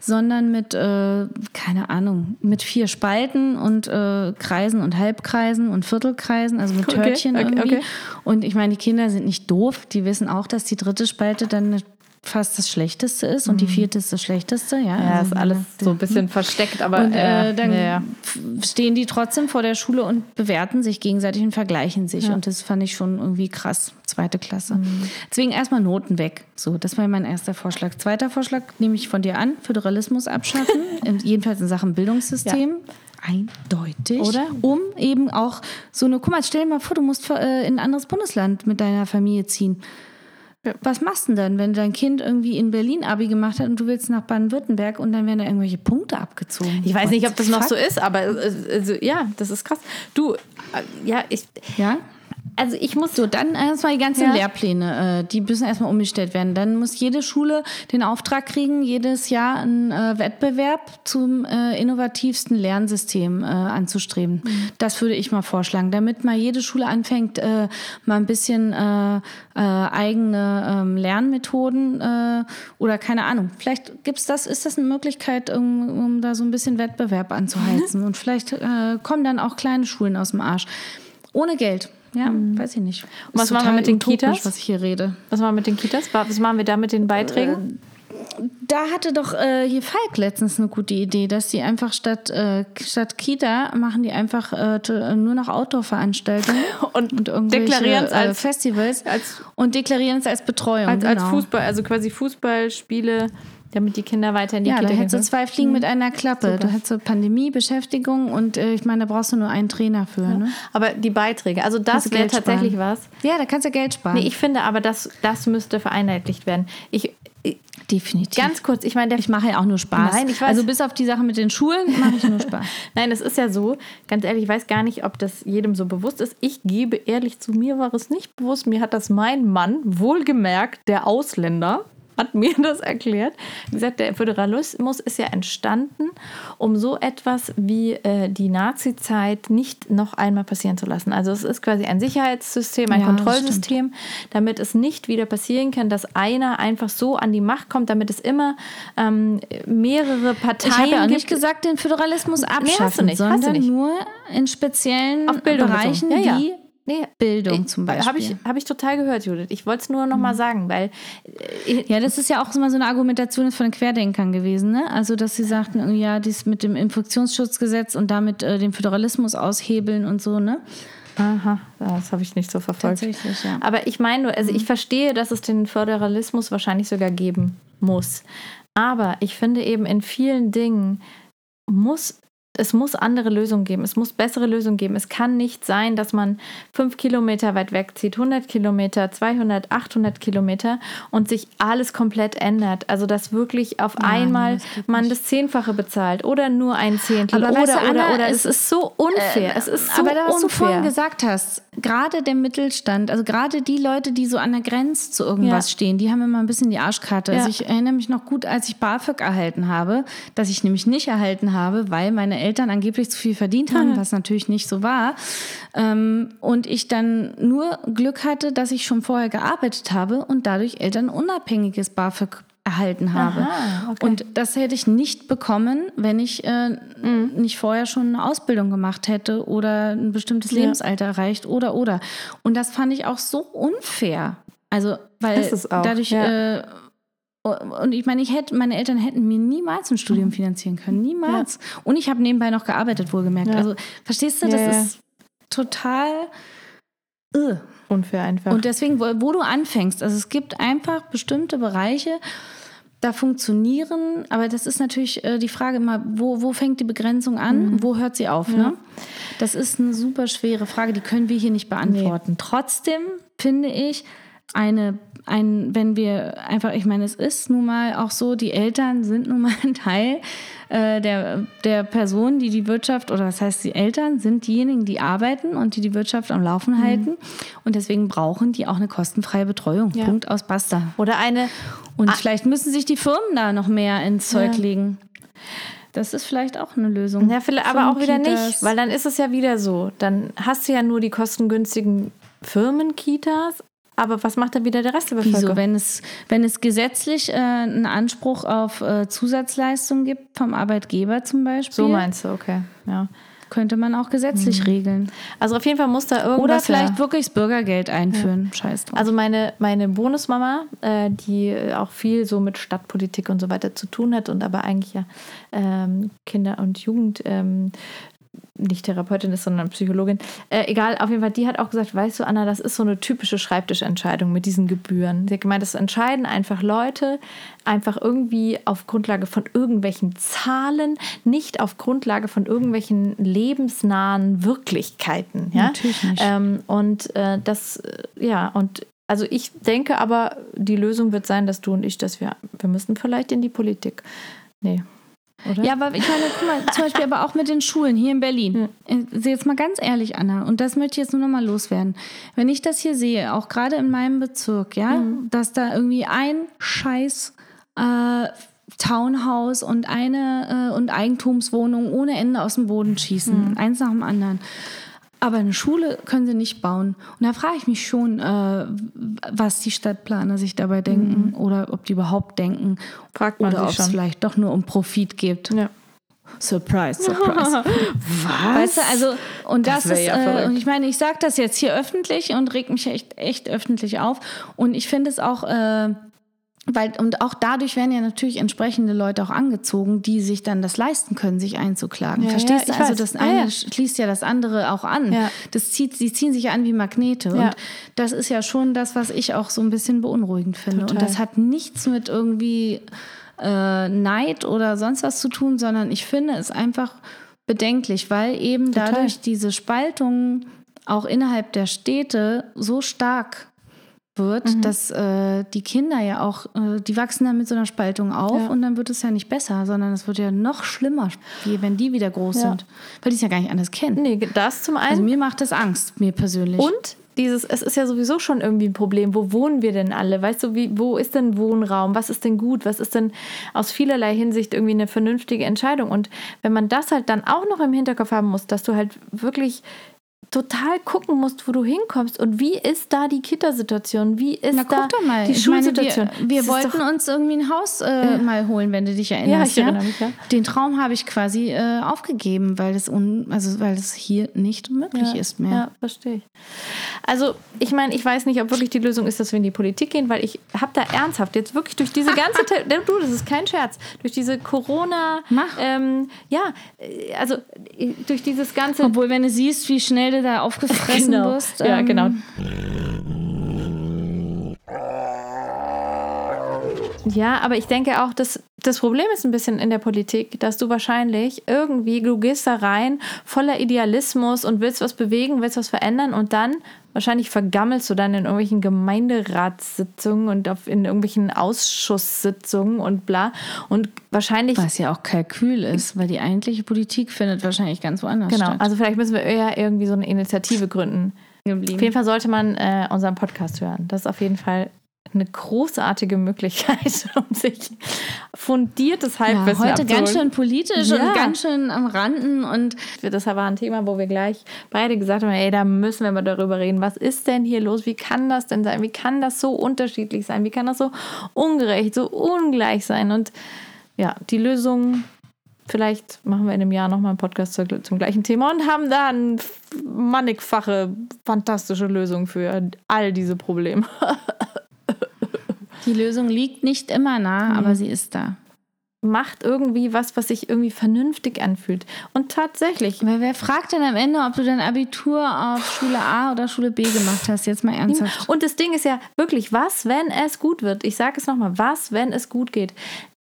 [SPEAKER 4] sondern mit äh, keine Ahnung mit vier Spalten und äh, Kreisen und Halbkreisen und Viertelkreisen, also mit
[SPEAKER 3] Okay,
[SPEAKER 4] Törtchen
[SPEAKER 3] okay,
[SPEAKER 4] irgendwie.
[SPEAKER 3] okay.
[SPEAKER 4] Und ich meine, die Kinder sind nicht doof. Die wissen auch, dass die dritte Spalte dann fast das Schlechteste ist und die vierte ist das Schlechteste. Ja,
[SPEAKER 3] Mhm. Ja,
[SPEAKER 4] also
[SPEAKER 3] ist alles so ein bisschen versteckt, aber
[SPEAKER 4] und äh,
[SPEAKER 3] äh,
[SPEAKER 4] dann
[SPEAKER 3] ja, ja.
[SPEAKER 4] stehen die trotzdem vor der Schule und bewerten sich gegenseitig und vergleichen sich. Und das fand ich schon irgendwie krass. Zweite Klasse.
[SPEAKER 3] Mhm.
[SPEAKER 4] Deswegen erstmal Noten weg. So, das war mein erster Vorschlag. Zweiter Vorschlag nehme ich von dir an: Föderalismus abschaffen, jedenfalls in Sachen Bildungssystem. Eindeutig.
[SPEAKER 3] Oder?
[SPEAKER 4] Um eben auch so eine, guck mal, stell dir mal vor, du musst äh, in ein anderes Bundesland mit deiner Familie ziehen. Was machst du denn dann, wenn dein Kind irgendwie in Berlin Abi gemacht hat und du willst nach Baden-Württemberg und dann werden da irgendwelche Punkte abgezogen?
[SPEAKER 3] Ich weiß nicht, ob das noch so ist, aber äh, also, ja, das ist krass. Du, äh, ja, ich,
[SPEAKER 4] Ja?
[SPEAKER 3] Also ich muss
[SPEAKER 4] So, dann erstmal die ganzen
[SPEAKER 3] Ja.
[SPEAKER 4] Lehrpläne, äh, die müssen erstmal umgestellt werden. Dann muss jede Schule den Auftrag kriegen, jedes Jahr einen äh, Wettbewerb zum äh, innovativsten Lernsystem anzustreben.
[SPEAKER 3] Mhm.
[SPEAKER 4] Das würde ich mal vorschlagen, damit mal jede Schule anfängt, mal ein bisschen eigene ähm, Lernmethoden oder keine Ahnung. Vielleicht gibt's das, ist das eine Möglichkeit, um, um da so ein bisschen Wettbewerb anzuheizen. Und vielleicht kommen dann auch kleine Schulen aus dem Arsch. Ohne Geld. Ja, weiß ich nicht.
[SPEAKER 3] Mhm. was
[SPEAKER 4] Ist
[SPEAKER 3] machen wir mit den Kitas?
[SPEAKER 4] was ich hier rede.
[SPEAKER 3] Was machen wir mit den Kitas? Was machen wir da mit den Beiträgen?
[SPEAKER 4] Da hatte doch äh, hier Falk letztens eine gute Idee, dass die einfach statt, äh, statt Kita machen die einfach äh, nur noch Outdoor-Veranstaltungen
[SPEAKER 3] Und
[SPEAKER 4] irgendwelche,
[SPEAKER 3] deklarieren es
[SPEAKER 4] äh,
[SPEAKER 3] als-
[SPEAKER 4] Festivals
[SPEAKER 3] als-
[SPEAKER 4] und deklarieren es als Betreuung.
[SPEAKER 3] als, als
[SPEAKER 4] genau.
[SPEAKER 3] Fußball, also quasi Fußballspiele, damit die Kinder weiter in die
[SPEAKER 4] Ja, da
[SPEAKER 3] Kita gehen
[SPEAKER 4] hättest du zwei Fliegen mit einer Klappe. Da hättest du Pandemie, Beschäftigung und äh, ich meine, da brauchst du nur einen Trainer für. Ne?
[SPEAKER 3] Aber die Beiträge, also das
[SPEAKER 4] du
[SPEAKER 3] wäre
[SPEAKER 4] Geld
[SPEAKER 3] tatsächlich
[SPEAKER 4] sparen.
[SPEAKER 3] was.
[SPEAKER 4] Ja, da kannst du Geld sparen.
[SPEAKER 3] Nee, ich finde aber, das, das müsste vereinheitlicht werden. Ich, ich
[SPEAKER 4] Definitiv.
[SPEAKER 3] ganz kurz, ich meine,
[SPEAKER 4] ich mache ja auch nur Spaß.
[SPEAKER 3] Nein, ich weiß.
[SPEAKER 4] Also bis auf die Sache mit den Schulen mache ich nur Spaß.
[SPEAKER 3] Nein, es ist ja so, ganz ehrlich, ich weiß gar nicht, ob das jedem so bewusst ist. Ich gebe ehrlich zu, mir war es nicht bewusst. Mir hat das mein Mann, wohlgemerkt, der Ausländer, hat mir das erklärt. Wie gesagt, der Föderalismus ist ja entstanden, um so etwas wie äh, die Nazi-Zeit nicht noch einmal passieren zu lassen. Also es ist quasi ein Sicherheitssystem, ein
[SPEAKER 4] Ja,
[SPEAKER 3] Kontrollsystem, damit es nicht wieder passieren kann, dass einer einfach so an die Macht kommt, damit es immer ähm, mehrere Parteien
[SPEAKER 4] Ich habe ja auch nicht gesagt, den Föderalismus
[SPEAKER 3] hast du
[SPEAKER 4] abschaffen,
[SPEAKER 3] nicht, hast du
[SPEAKER 4] sondern
[SPEAKER 3] nicht.
[SPEAKER 4] nur in speziellen Bereichen
[SPEAKER 3] ja, ja.
[SPEAKER 4] wie
[SPEAKER 3] Nee,
[SPEAKER 4] Bildung zum Beispiel. Mhm.
[SPEAKER 3] Habe ich, hab ich total gehört, Judith. Ich wollte es nur noch mal sagen, weil äh,
[SPEAKER 4] Ja, das ist ja auch immer so eine Argumentation von den Querdenkern gewesen, ne? Also, dass sie sagten, ja, dies mit dem Infektionsschutzgesetz und damit äh, den Föderalismus aushebeln und so, ne?
[SPEAKER 3] Aha, das habe ich nicht so verfolgt.
[SPEAKER 4] Tatsächlich, ja.
[SPEAKER 3] Aber ich meine nur, also ich verstehe, dass es den Föderalismus wahrscheinlich sogar geben muss. Aber ich finde eben in vielen Dingen muss es muss andere Lösungen geben. Es muss bessere Lösungen geben. Es kann nicht sein, dass man fünf Kilometer weit wegzieht, 100 Kilometer, 200, 800 Kilometer und sich alles komplett ändert. Also dass wirklich auf einmal
[SPEAKER 4] nee, das
[SPEAKER 3] man das Zehnfache bezahlt oder nur ein Zehntel
[SPEAKER 4] Aber
[SPEAKER 3] oder
[SPEAKER 4] weißt du,
[SPEAKER 3] oder
[SPEAKER 4] Anna,
[SPEAKER 3] oder.
[SPEAKER 4] es
[SPEAKER 3] Es ist so unfair. es ist so
[SPEAKER 4] Aber da, was du vorhin gesagt hast, gerade der Mittelstand, also gerade die Leute, die so an der Grenze zu irgendwas
[SPEAKER 3] Ja.
[SPEAKER 4] stehen, die haben immer ein bisschen die Arschkarte.
[SPEAKER 3] Ja.
[SPEAKER 4] Also ich erinnere mich noch gut, als ich BAföG erhalten habe, dass ich nämlich nicht erhalten habe, weil meine Eltern angeblich zu viel verdient haben, was natürlich nicht so war. Ähm, und ich dann nur Glück hatte, dass ich schon vorher gearbeitet habe und dadurch elternunabhängiges BAföG erhalten habe.
[SPEAKER 3] Aha, okay.
[SPEAKER 4] Und das hätte ich nicht bekommen, wenn ich äh,
[SPEAKER 3] Mhm.
[SPEAKER 4] nicht vorher schon eine Ausbildung gemacht hätte oder ein bestimmtes Lebensalter erreicht oder oder. Und das fand ich auch so unfair. Also, weil
[SPEAKER 3] Ist es auch,
[SPEAKER 4] dadurch
[SPEAKER 3] ja.
[SPEAKER 4] äh, und ich meine, ich hätte, meine Eltern hätten mir niemals ein Studium finanzieren können. Niemals. Und ich habe nebenbei noch gearbeitet, wohlgemerkt.
[SPEAKER 3] Ja.
[SPEAKER 4] Also, verstehst du,
[SPEAKER 3] Ja,
[SPEAKER 4] das
[SPEAKER 3] ja.
[SPEAKER 4] ist total. Äh.
[SPEAKER 3] Unfair einfach.
[SPEAKER 4] Und deswegen, wo, wo du anfängst, also es gibt einfach bestimmte Bereiche, da funktionieren, aber das ist natürlich äh, die Frage immer, wo, wo fängt die Begrenzung an, wo hört sie auf? Ne? Das ist eine super schwere Frage, die können wir hier nicht beantworten. Trotzdem finde ich, eine, ein, wenn wir einfach, ich meine, es ist nun mal auch so, die Eltern sind nun mal ein Teil äh, der, der Person, die die Wirtschaft, oder das heißt, die Eltern sind diejenigen, die arbeiten und die die Wirtschaft am Laufen halten. Und deswegen brauchen die auch eine kostenfreie Betreuung.
[SPEAKER 3] Ja.
[SPEAKER 4] Punkt aus Basta.
[SPEAKER 3] Oder eine,
[SPEAKER 4] Und vielleicht müssen sich die Firmen da noch mehr ins Zeug
[SPEAKER 3] Ja.
[SPEAKER 4] legen. Das ist vielleicht auch eine Lösung.
[SPEAKER 3] ja, vielleicht, aber auch wieder
[SPEAKER 4] Firmenkitas.
[SPEAKER 3] nicht, weil dann ist es ja wieder so. Dann hast du ja nur die kostengünstigen Firmenkitas, aber was macht dann wieder der Rest der
[SPEAKER 4] Wieso,
[SPEAKER 3] Bevölkerung?
[SPEAKER 4] wenn es, wenn es gesetzlich äh, einen Anspruch auf äh, Zusatzleistung gibt, vom Arbeitgeber zum Beispiel,
[SPEAKER 3] So meinst du, okay. Ja.
[SPEAKER 4] könnte man auch gesetzlich regeln.
[SPEAKER 3] Also auf jeden Fall muss da irgendwas
[SPEAKER 4] Oder vielleicht
[SPEAKER 3] ja.
[SPEAKER 4] wirklich das Bürgergeld einführen. Scheiß drauf.
[SPEAKER 3] Also meine, meine Bonusmama, äh, die auch viel so mit Stadtpolitik und so weiter zu tun hat und aber eigentlich ja ähm, Kinder- und Jugend ähm, nicht Therapeutin ist, sondern Psychologin. Äh, egal, auf jeden Fall, die hat auch gesagt, weißt du, Anna, das ist so eine typische Schreibtischentscheidung mit diesen Gebühren. Sie hat gemeint, das entscheiden einfach Leute einfach irgendwie auf Grundlage von irgendwelchen Zahlen, nicht auf Grundlage von irgendwelchen lebensnahen Wirklichkeiten. Ja?
[SPEAKER 4] Natürlich nicht.
[SPEAKER 3] Ähm, und äh, das, äh, ja, und also ich denke aber, die Lösung wird sein, dass du und ich, dass wir, wir müssen vielleicht in die Politik. Nee. Oder?
[SPEAKER 4] Ja, aber ich meine, guck mal, zum Beispiel aber auch mit den Schulen hier in Berlin. Äh, Jetzt mal ganz ehrlich, Anna, und das möchte ich jetzt nur noch mal loswerden. Wenn ich das hier sehe, auch gerade in meinem Bezirk, ja, dass da irgendwie ein Scheiß äh, Townhouse und eine äh, und Eigentumswohnung ohne Ende aus dem Boden schießen, eins nach dem anderen. Aber eine Schule können sie nicht bauen. Und da frage ich mich schon, äh, was die Stadtplaner sich dabei denken oder ob die überhaupt denken.
[SPEAKER 3] Fragt man
[SPEAKER 4] oder ob es vielleicht doch nur um Profit geht.
[SPEAKER 3] Ja.
[SPEAKER 4] Surprise, surprise.
[SPEAKER 3] Was?
[SPEAKER 4] weißt du, also, und das,
[SPEAKER 3] Das
[SPEAKER 4] ist,
[SPEAKER 3] ja
[SPEAKER 4] äh, und ich meine, ich sage das jetzt hier öffentlich und reg mich echt, echt öffentlich auf. Und ich finde es auch, äh, weil, und auch dadurch werden ja natürlich entsprechende Leute auch angezogen, die sich dann das leisten können, sich einzuklagen.
[SPEAKER 3] Ja,
[SPEAKER 4] Verstehst
[SPEAKER 3] ja,
[SPEAKER 4] du? Also
[SPEAKER 3] weiß.
[SPEAKER 4] das eine
[SPEAKER 3] ja.
[SPEAKER 4] schließt ja das andere auch an.
[SPEAKER 3] Ja.
[SPEAKER 4] Das zieht, sie ziehen sich an wie Magnete. Und das ist ja schon das, was ich auch so ein bisschen beunruhigend finde.
[SPEAKER 3] Total.
[SPEAKER 4] Und das hat nichts mit irgendwie äh, Neid oder sonst was zu tun, sondern ich finde es einfach bedenklich, weil eben
[SPEAKER 3] Total.
[SPEAKER 4] dadurch diese Spaltung auch innerhalb der Städte so stark wird,
[SPEAKER 3] Mhm.
[SPEAKER 4] dass äh, die Kinder ja auch, äh, die wachsen dann mit so einer Spaltung auf
[SPEAKER 3] Ja.
[SPEAKER 4] und dann wird es ja nicht besser, sondern es wird ja noch schlimmer, wie wenn die wieder groß
[SPEAKER 3] Ja.
[SPEAKER 4] sind, weil die es ja gar nicht anders kennen.
[SPEAKER 3] Nee, das zum einen.
[SPEAKER 4] Also mir macht das Angst, mir persönlich.
[SPEAKER 3] Und dieses, es ist ja sowieso schon irgendwie ein Problem. Wo wohnen wir denn alle? Weißt du, wie, wo ist denn Wohnraum? Was ist denn gut? Was ist denn aus vielerlei Hinsicht irgendwie eine vernünftige Entscheidung? Und wenn man das halt dann auch noch im Hinterkopf haben muss, dass du halt wirklich total gucken musst, wo du hinkommst und wie ist da die Kita-Situation? Wie ist
[SPEAKER 4] Na
[SPEAKER 3] da die
[SPEAKER 4] ich meine,
[SPEAKER 3] Schulsituation?
[SPEAKER 4] wir, wir
[SPEAKER 3] Das
[SPEAKER 4] wollten
[SPEAKER 3] doch-
[SPEAKER 4] uns irgendwie ein Haus äh, mal holen, wenn du dich erinnerst.
[SPEAKER 3] Ja, ich erinnere mich, ja.
[SPEAKER 4] Den Traum habe ich quasi äh, aufgegeben, weil es un, also weil hier nicht möglich
[SPEAKER 3] ja,
[SPEAKER 4] ist mehr.
[SPEAKER 3] Ja, verstehe ich. Also, ich meine, ich weiß nicht, ob wirklich die Lösung ist, dass wir in die Politik gehen, weil ich habe da ernsthaft jetzt wirklich durch diese ganze, du, das ist kein Scherz, durch diese Corona, ähm, ja, äh, also äh, durch dieses ganze
[SPEAKER 4] Obwohl, wenn du siehst, wie schnell du da aufgefressen
[SPEAKER 3] Genau.
[SPEAKER 4] wirst.
[SPEAKER 3] Ja,
[SPEAKER 4] ähm,
[SPEAKER 3] genau. Ja, aber ich denke auch, dass das Problem ist ein bisschen in der Politik, dass du wahrscheinlich irgendwie, du gehst da rein voller Idealismus und willst was bewegen, willst was verändern und dann wahrscheinlich vergammelst du dann in irgendwelchen Gemeinderatssitzungen und auf, in irgendwelchen Ausschusssitzungen und bla. Und wahrscheinlich
[SPEAKER 4] Was ja auch Kalkül ist, weil die eigentliche Politik findet wahrscheinlich ganz woanders
[SPEAKER 3] Genau,
[SPEAKER 4] statt.
[SPEAKER 3] also vielleicht müssen wir eher irgendwie so eine Initiative gründen. Auf jeden Fall sollte man äh, unseren Podcast hören. Das ist auf jeden Fall eine großartige Möglichkeit, um sich fundiertes
[SPEAKER 4] ja,
[SPEAKER 3] Halbwissen
[SPEAKER 4] heute ganz schön politisch
[SPEAKER 3] Ja.
[SPEAKER 4] und ganz schön am Randen und
[SPEAKER 3] Das war ein Thema, wo wir gleich beide gesagt haben, ey, da müssen wir mal darüber reden. Was ist denn hier los? Wie kann das denn sein? Wie kann das so unterschiedlich sein? Wie kann das so ungerecht, so ungleich sein? Und ja, die Lösung, vielleicht machen wir in einem Jahr nochmal einen Podcast zum gleichen Thema und haben da eine mannigfache, fantastische Lösung für all diese Probleme.
[SPEAKER 4] Die Lösung liegt nicht immer nah, aber sie ist da.
[SPEAKER 3] Macht irgendwie was, was sich irgendwie vernünftig anfühlt. Und tatsächlich,
[SPEAKER 4] Weil wer fragt denn am Ende, ob du dein Abitur auf Schule A oder Schule B gemacht hast? Jetzt mal ernsthaft.
[SPEAKER 3] Und das Ding ist ja wirklich, was, wenn es gut wird? Ich sage es nochmal, was, wenn es gut geht?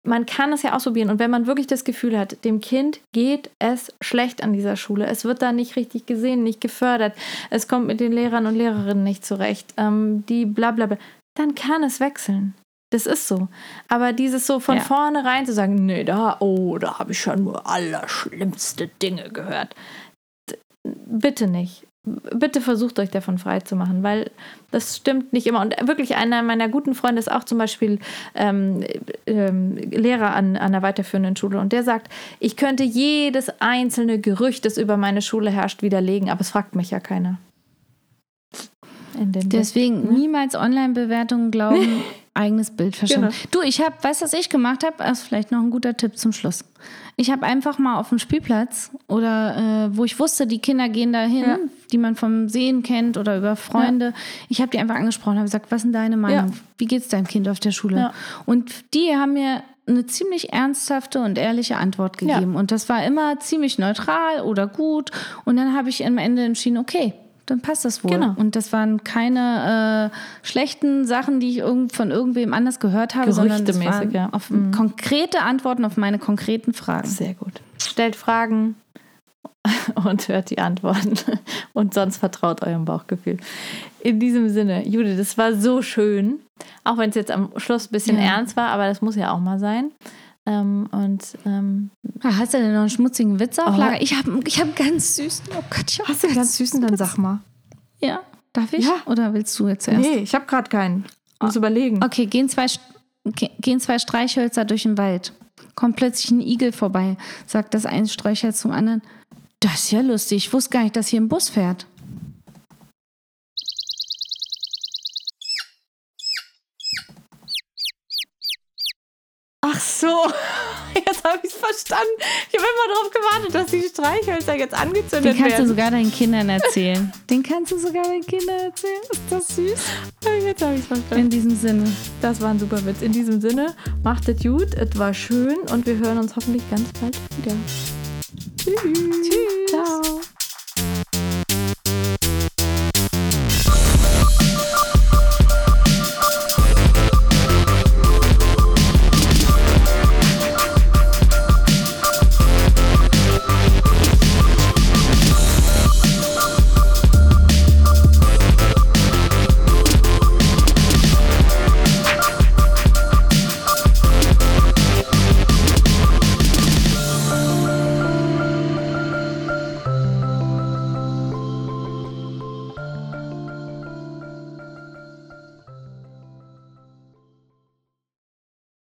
[SPEAKER 3] Man kann es ja ausprobieren. Und wenn man wirklich das Gefühl hat, dem Kind geht es schlecht an dieser Schule, es wird da nicht richtig gesehen, nicht gefördert, es kommt mit den Lehrern und Lehrerinnen nicht zurecht, ähm, die bla bla bla, dann kann es wechseln. Das ist so. Aber dieses so von
[SPEAKER 4] Ja.
[SPEAKER 3] vornherein zu sagen, nee, da, oh, da habe ich schon nur allerschlimmste Dinge gehört. Bitte nicht. Bitte versucht euch davon frei zu machen, weil das stimmt nicht immer. Und wirklich einer meiner guten Freunde ist auch zum Beispiel ähm, ähm, Lehrer an, an einer weiterführenden Schule. Und der sagt, ich könnte jedes einzelne Gerücht, das über meine Schule herrscht, widerlegen, aber es fragt mich ja keiner.
[SPEAKER 4] Deswegen niemals Online-Bewertungen glauben, eigenes Bild verschaffen.
[SPEAKER 3] Genau.
[SPEAKER 4] Du, ich habe, weißt du, was ich gemacht habe? Das ist vielleicht noch ein guter Tipp zum Schluss. Ich habe einfach mal auf dem Spielplatz oder äh, wo ich wusste, die Kinder gehen da hin,
[SPEAKER 3] Ja.
[SPEAKER 4] die man vom Sehen kennt oder über Freunde. Ich habe die einfach angesprochen, habe gesagt, was ist denn deine Meinung?
[SPEAKER 3] Ja.
[SPEAKER 4] Wie geht's deinem Kind auf der Schule?
[SPEAKER 3] Ja.
[SPEAKER 4] Und die haben mir eine ziemlich ernsthafte und ehrliche Antwort
[SPEAKER 3] Ja.
[SPEAKER 4] gegeben. Und das war immer ziemlich neutral oder gut. Und dann habe ich am Ende entschieden, okay, dann passt das wohl.
[SPEAKER 3] Genau.
[SPEAKER 4] Und das waren keine äh, schlechten Sachen, die ich irgend, von irgendwem anders gehört habe, sondern das waren
[SPEAKER 3] ja. Mhm.
[SPEAKER 4] auf konkrete Antworten auf meine konkreten Fragen.
[SPEAKER 3] Sehr gut. Stellt Fragen und hört die Antworten. Und sonst vertraut eurem Bauchgefühl. In diesem Sinne, Judith, das war so schön. Auch wenn es jetzt am Schluss ein bisschen
[SPEAKER 4] Ja.
[SPEAKER 3] ernst war, aber das muss ja auch mal sein. Ähm, und ähm,
[SPEAKER 4] Ah, Hast du denn noch einen schmutzigen Witz auf
[SPEAKER 3] Oh.
[SPEAKER 4] Lager? Ich habe ich hab einen ganz süßen. Oh Gott, ich habe einen ganz süßen.
[SPEAKER 3] dann sag mal.
[SPEAKER 4] Ja, darf ich?
[SPEAKER 3] Ja.
[SPEAKER 4] Oder willst du jetzt zuerst?
[SPEAKER 3] Nee, ich habe gerade keinen. Muss überlegen.
[SPEAKER 4] Okay, gehen zwei, gehen zwei Streichhölzer durch den Wald. Kommt plötzlich ein Igel vorbei. Sagt das eine Streichholz zum anderen. Das ist ja lustig. Ich wusste gar nicht, dass hier ein Bus fährt.
[SPEAKER 3] Ach so, jetzt habe ich es verstanden. Ich habe immer darauf gewartet, dass die Streichhölzer jetzt angezündet
[SPEAKER 4] Den kannst du
[SPEAKER 3] werden.
[SPEAKER 4] sogar deinen Kindern erzählen. Den kannst du sogar deinen Kindern erzählen. Ist das süß?
[SPEAKER 3] Jetzt habe ich es verstanden.
[SPEAKER 4] In diesem Sinne.
[SPEAKER 3] Das war ein super Witz. In diesem Sinne, macht es gut, es war schön und wir hören uns hoffentlich ganz bald wieder. Tschüss. Tschüss.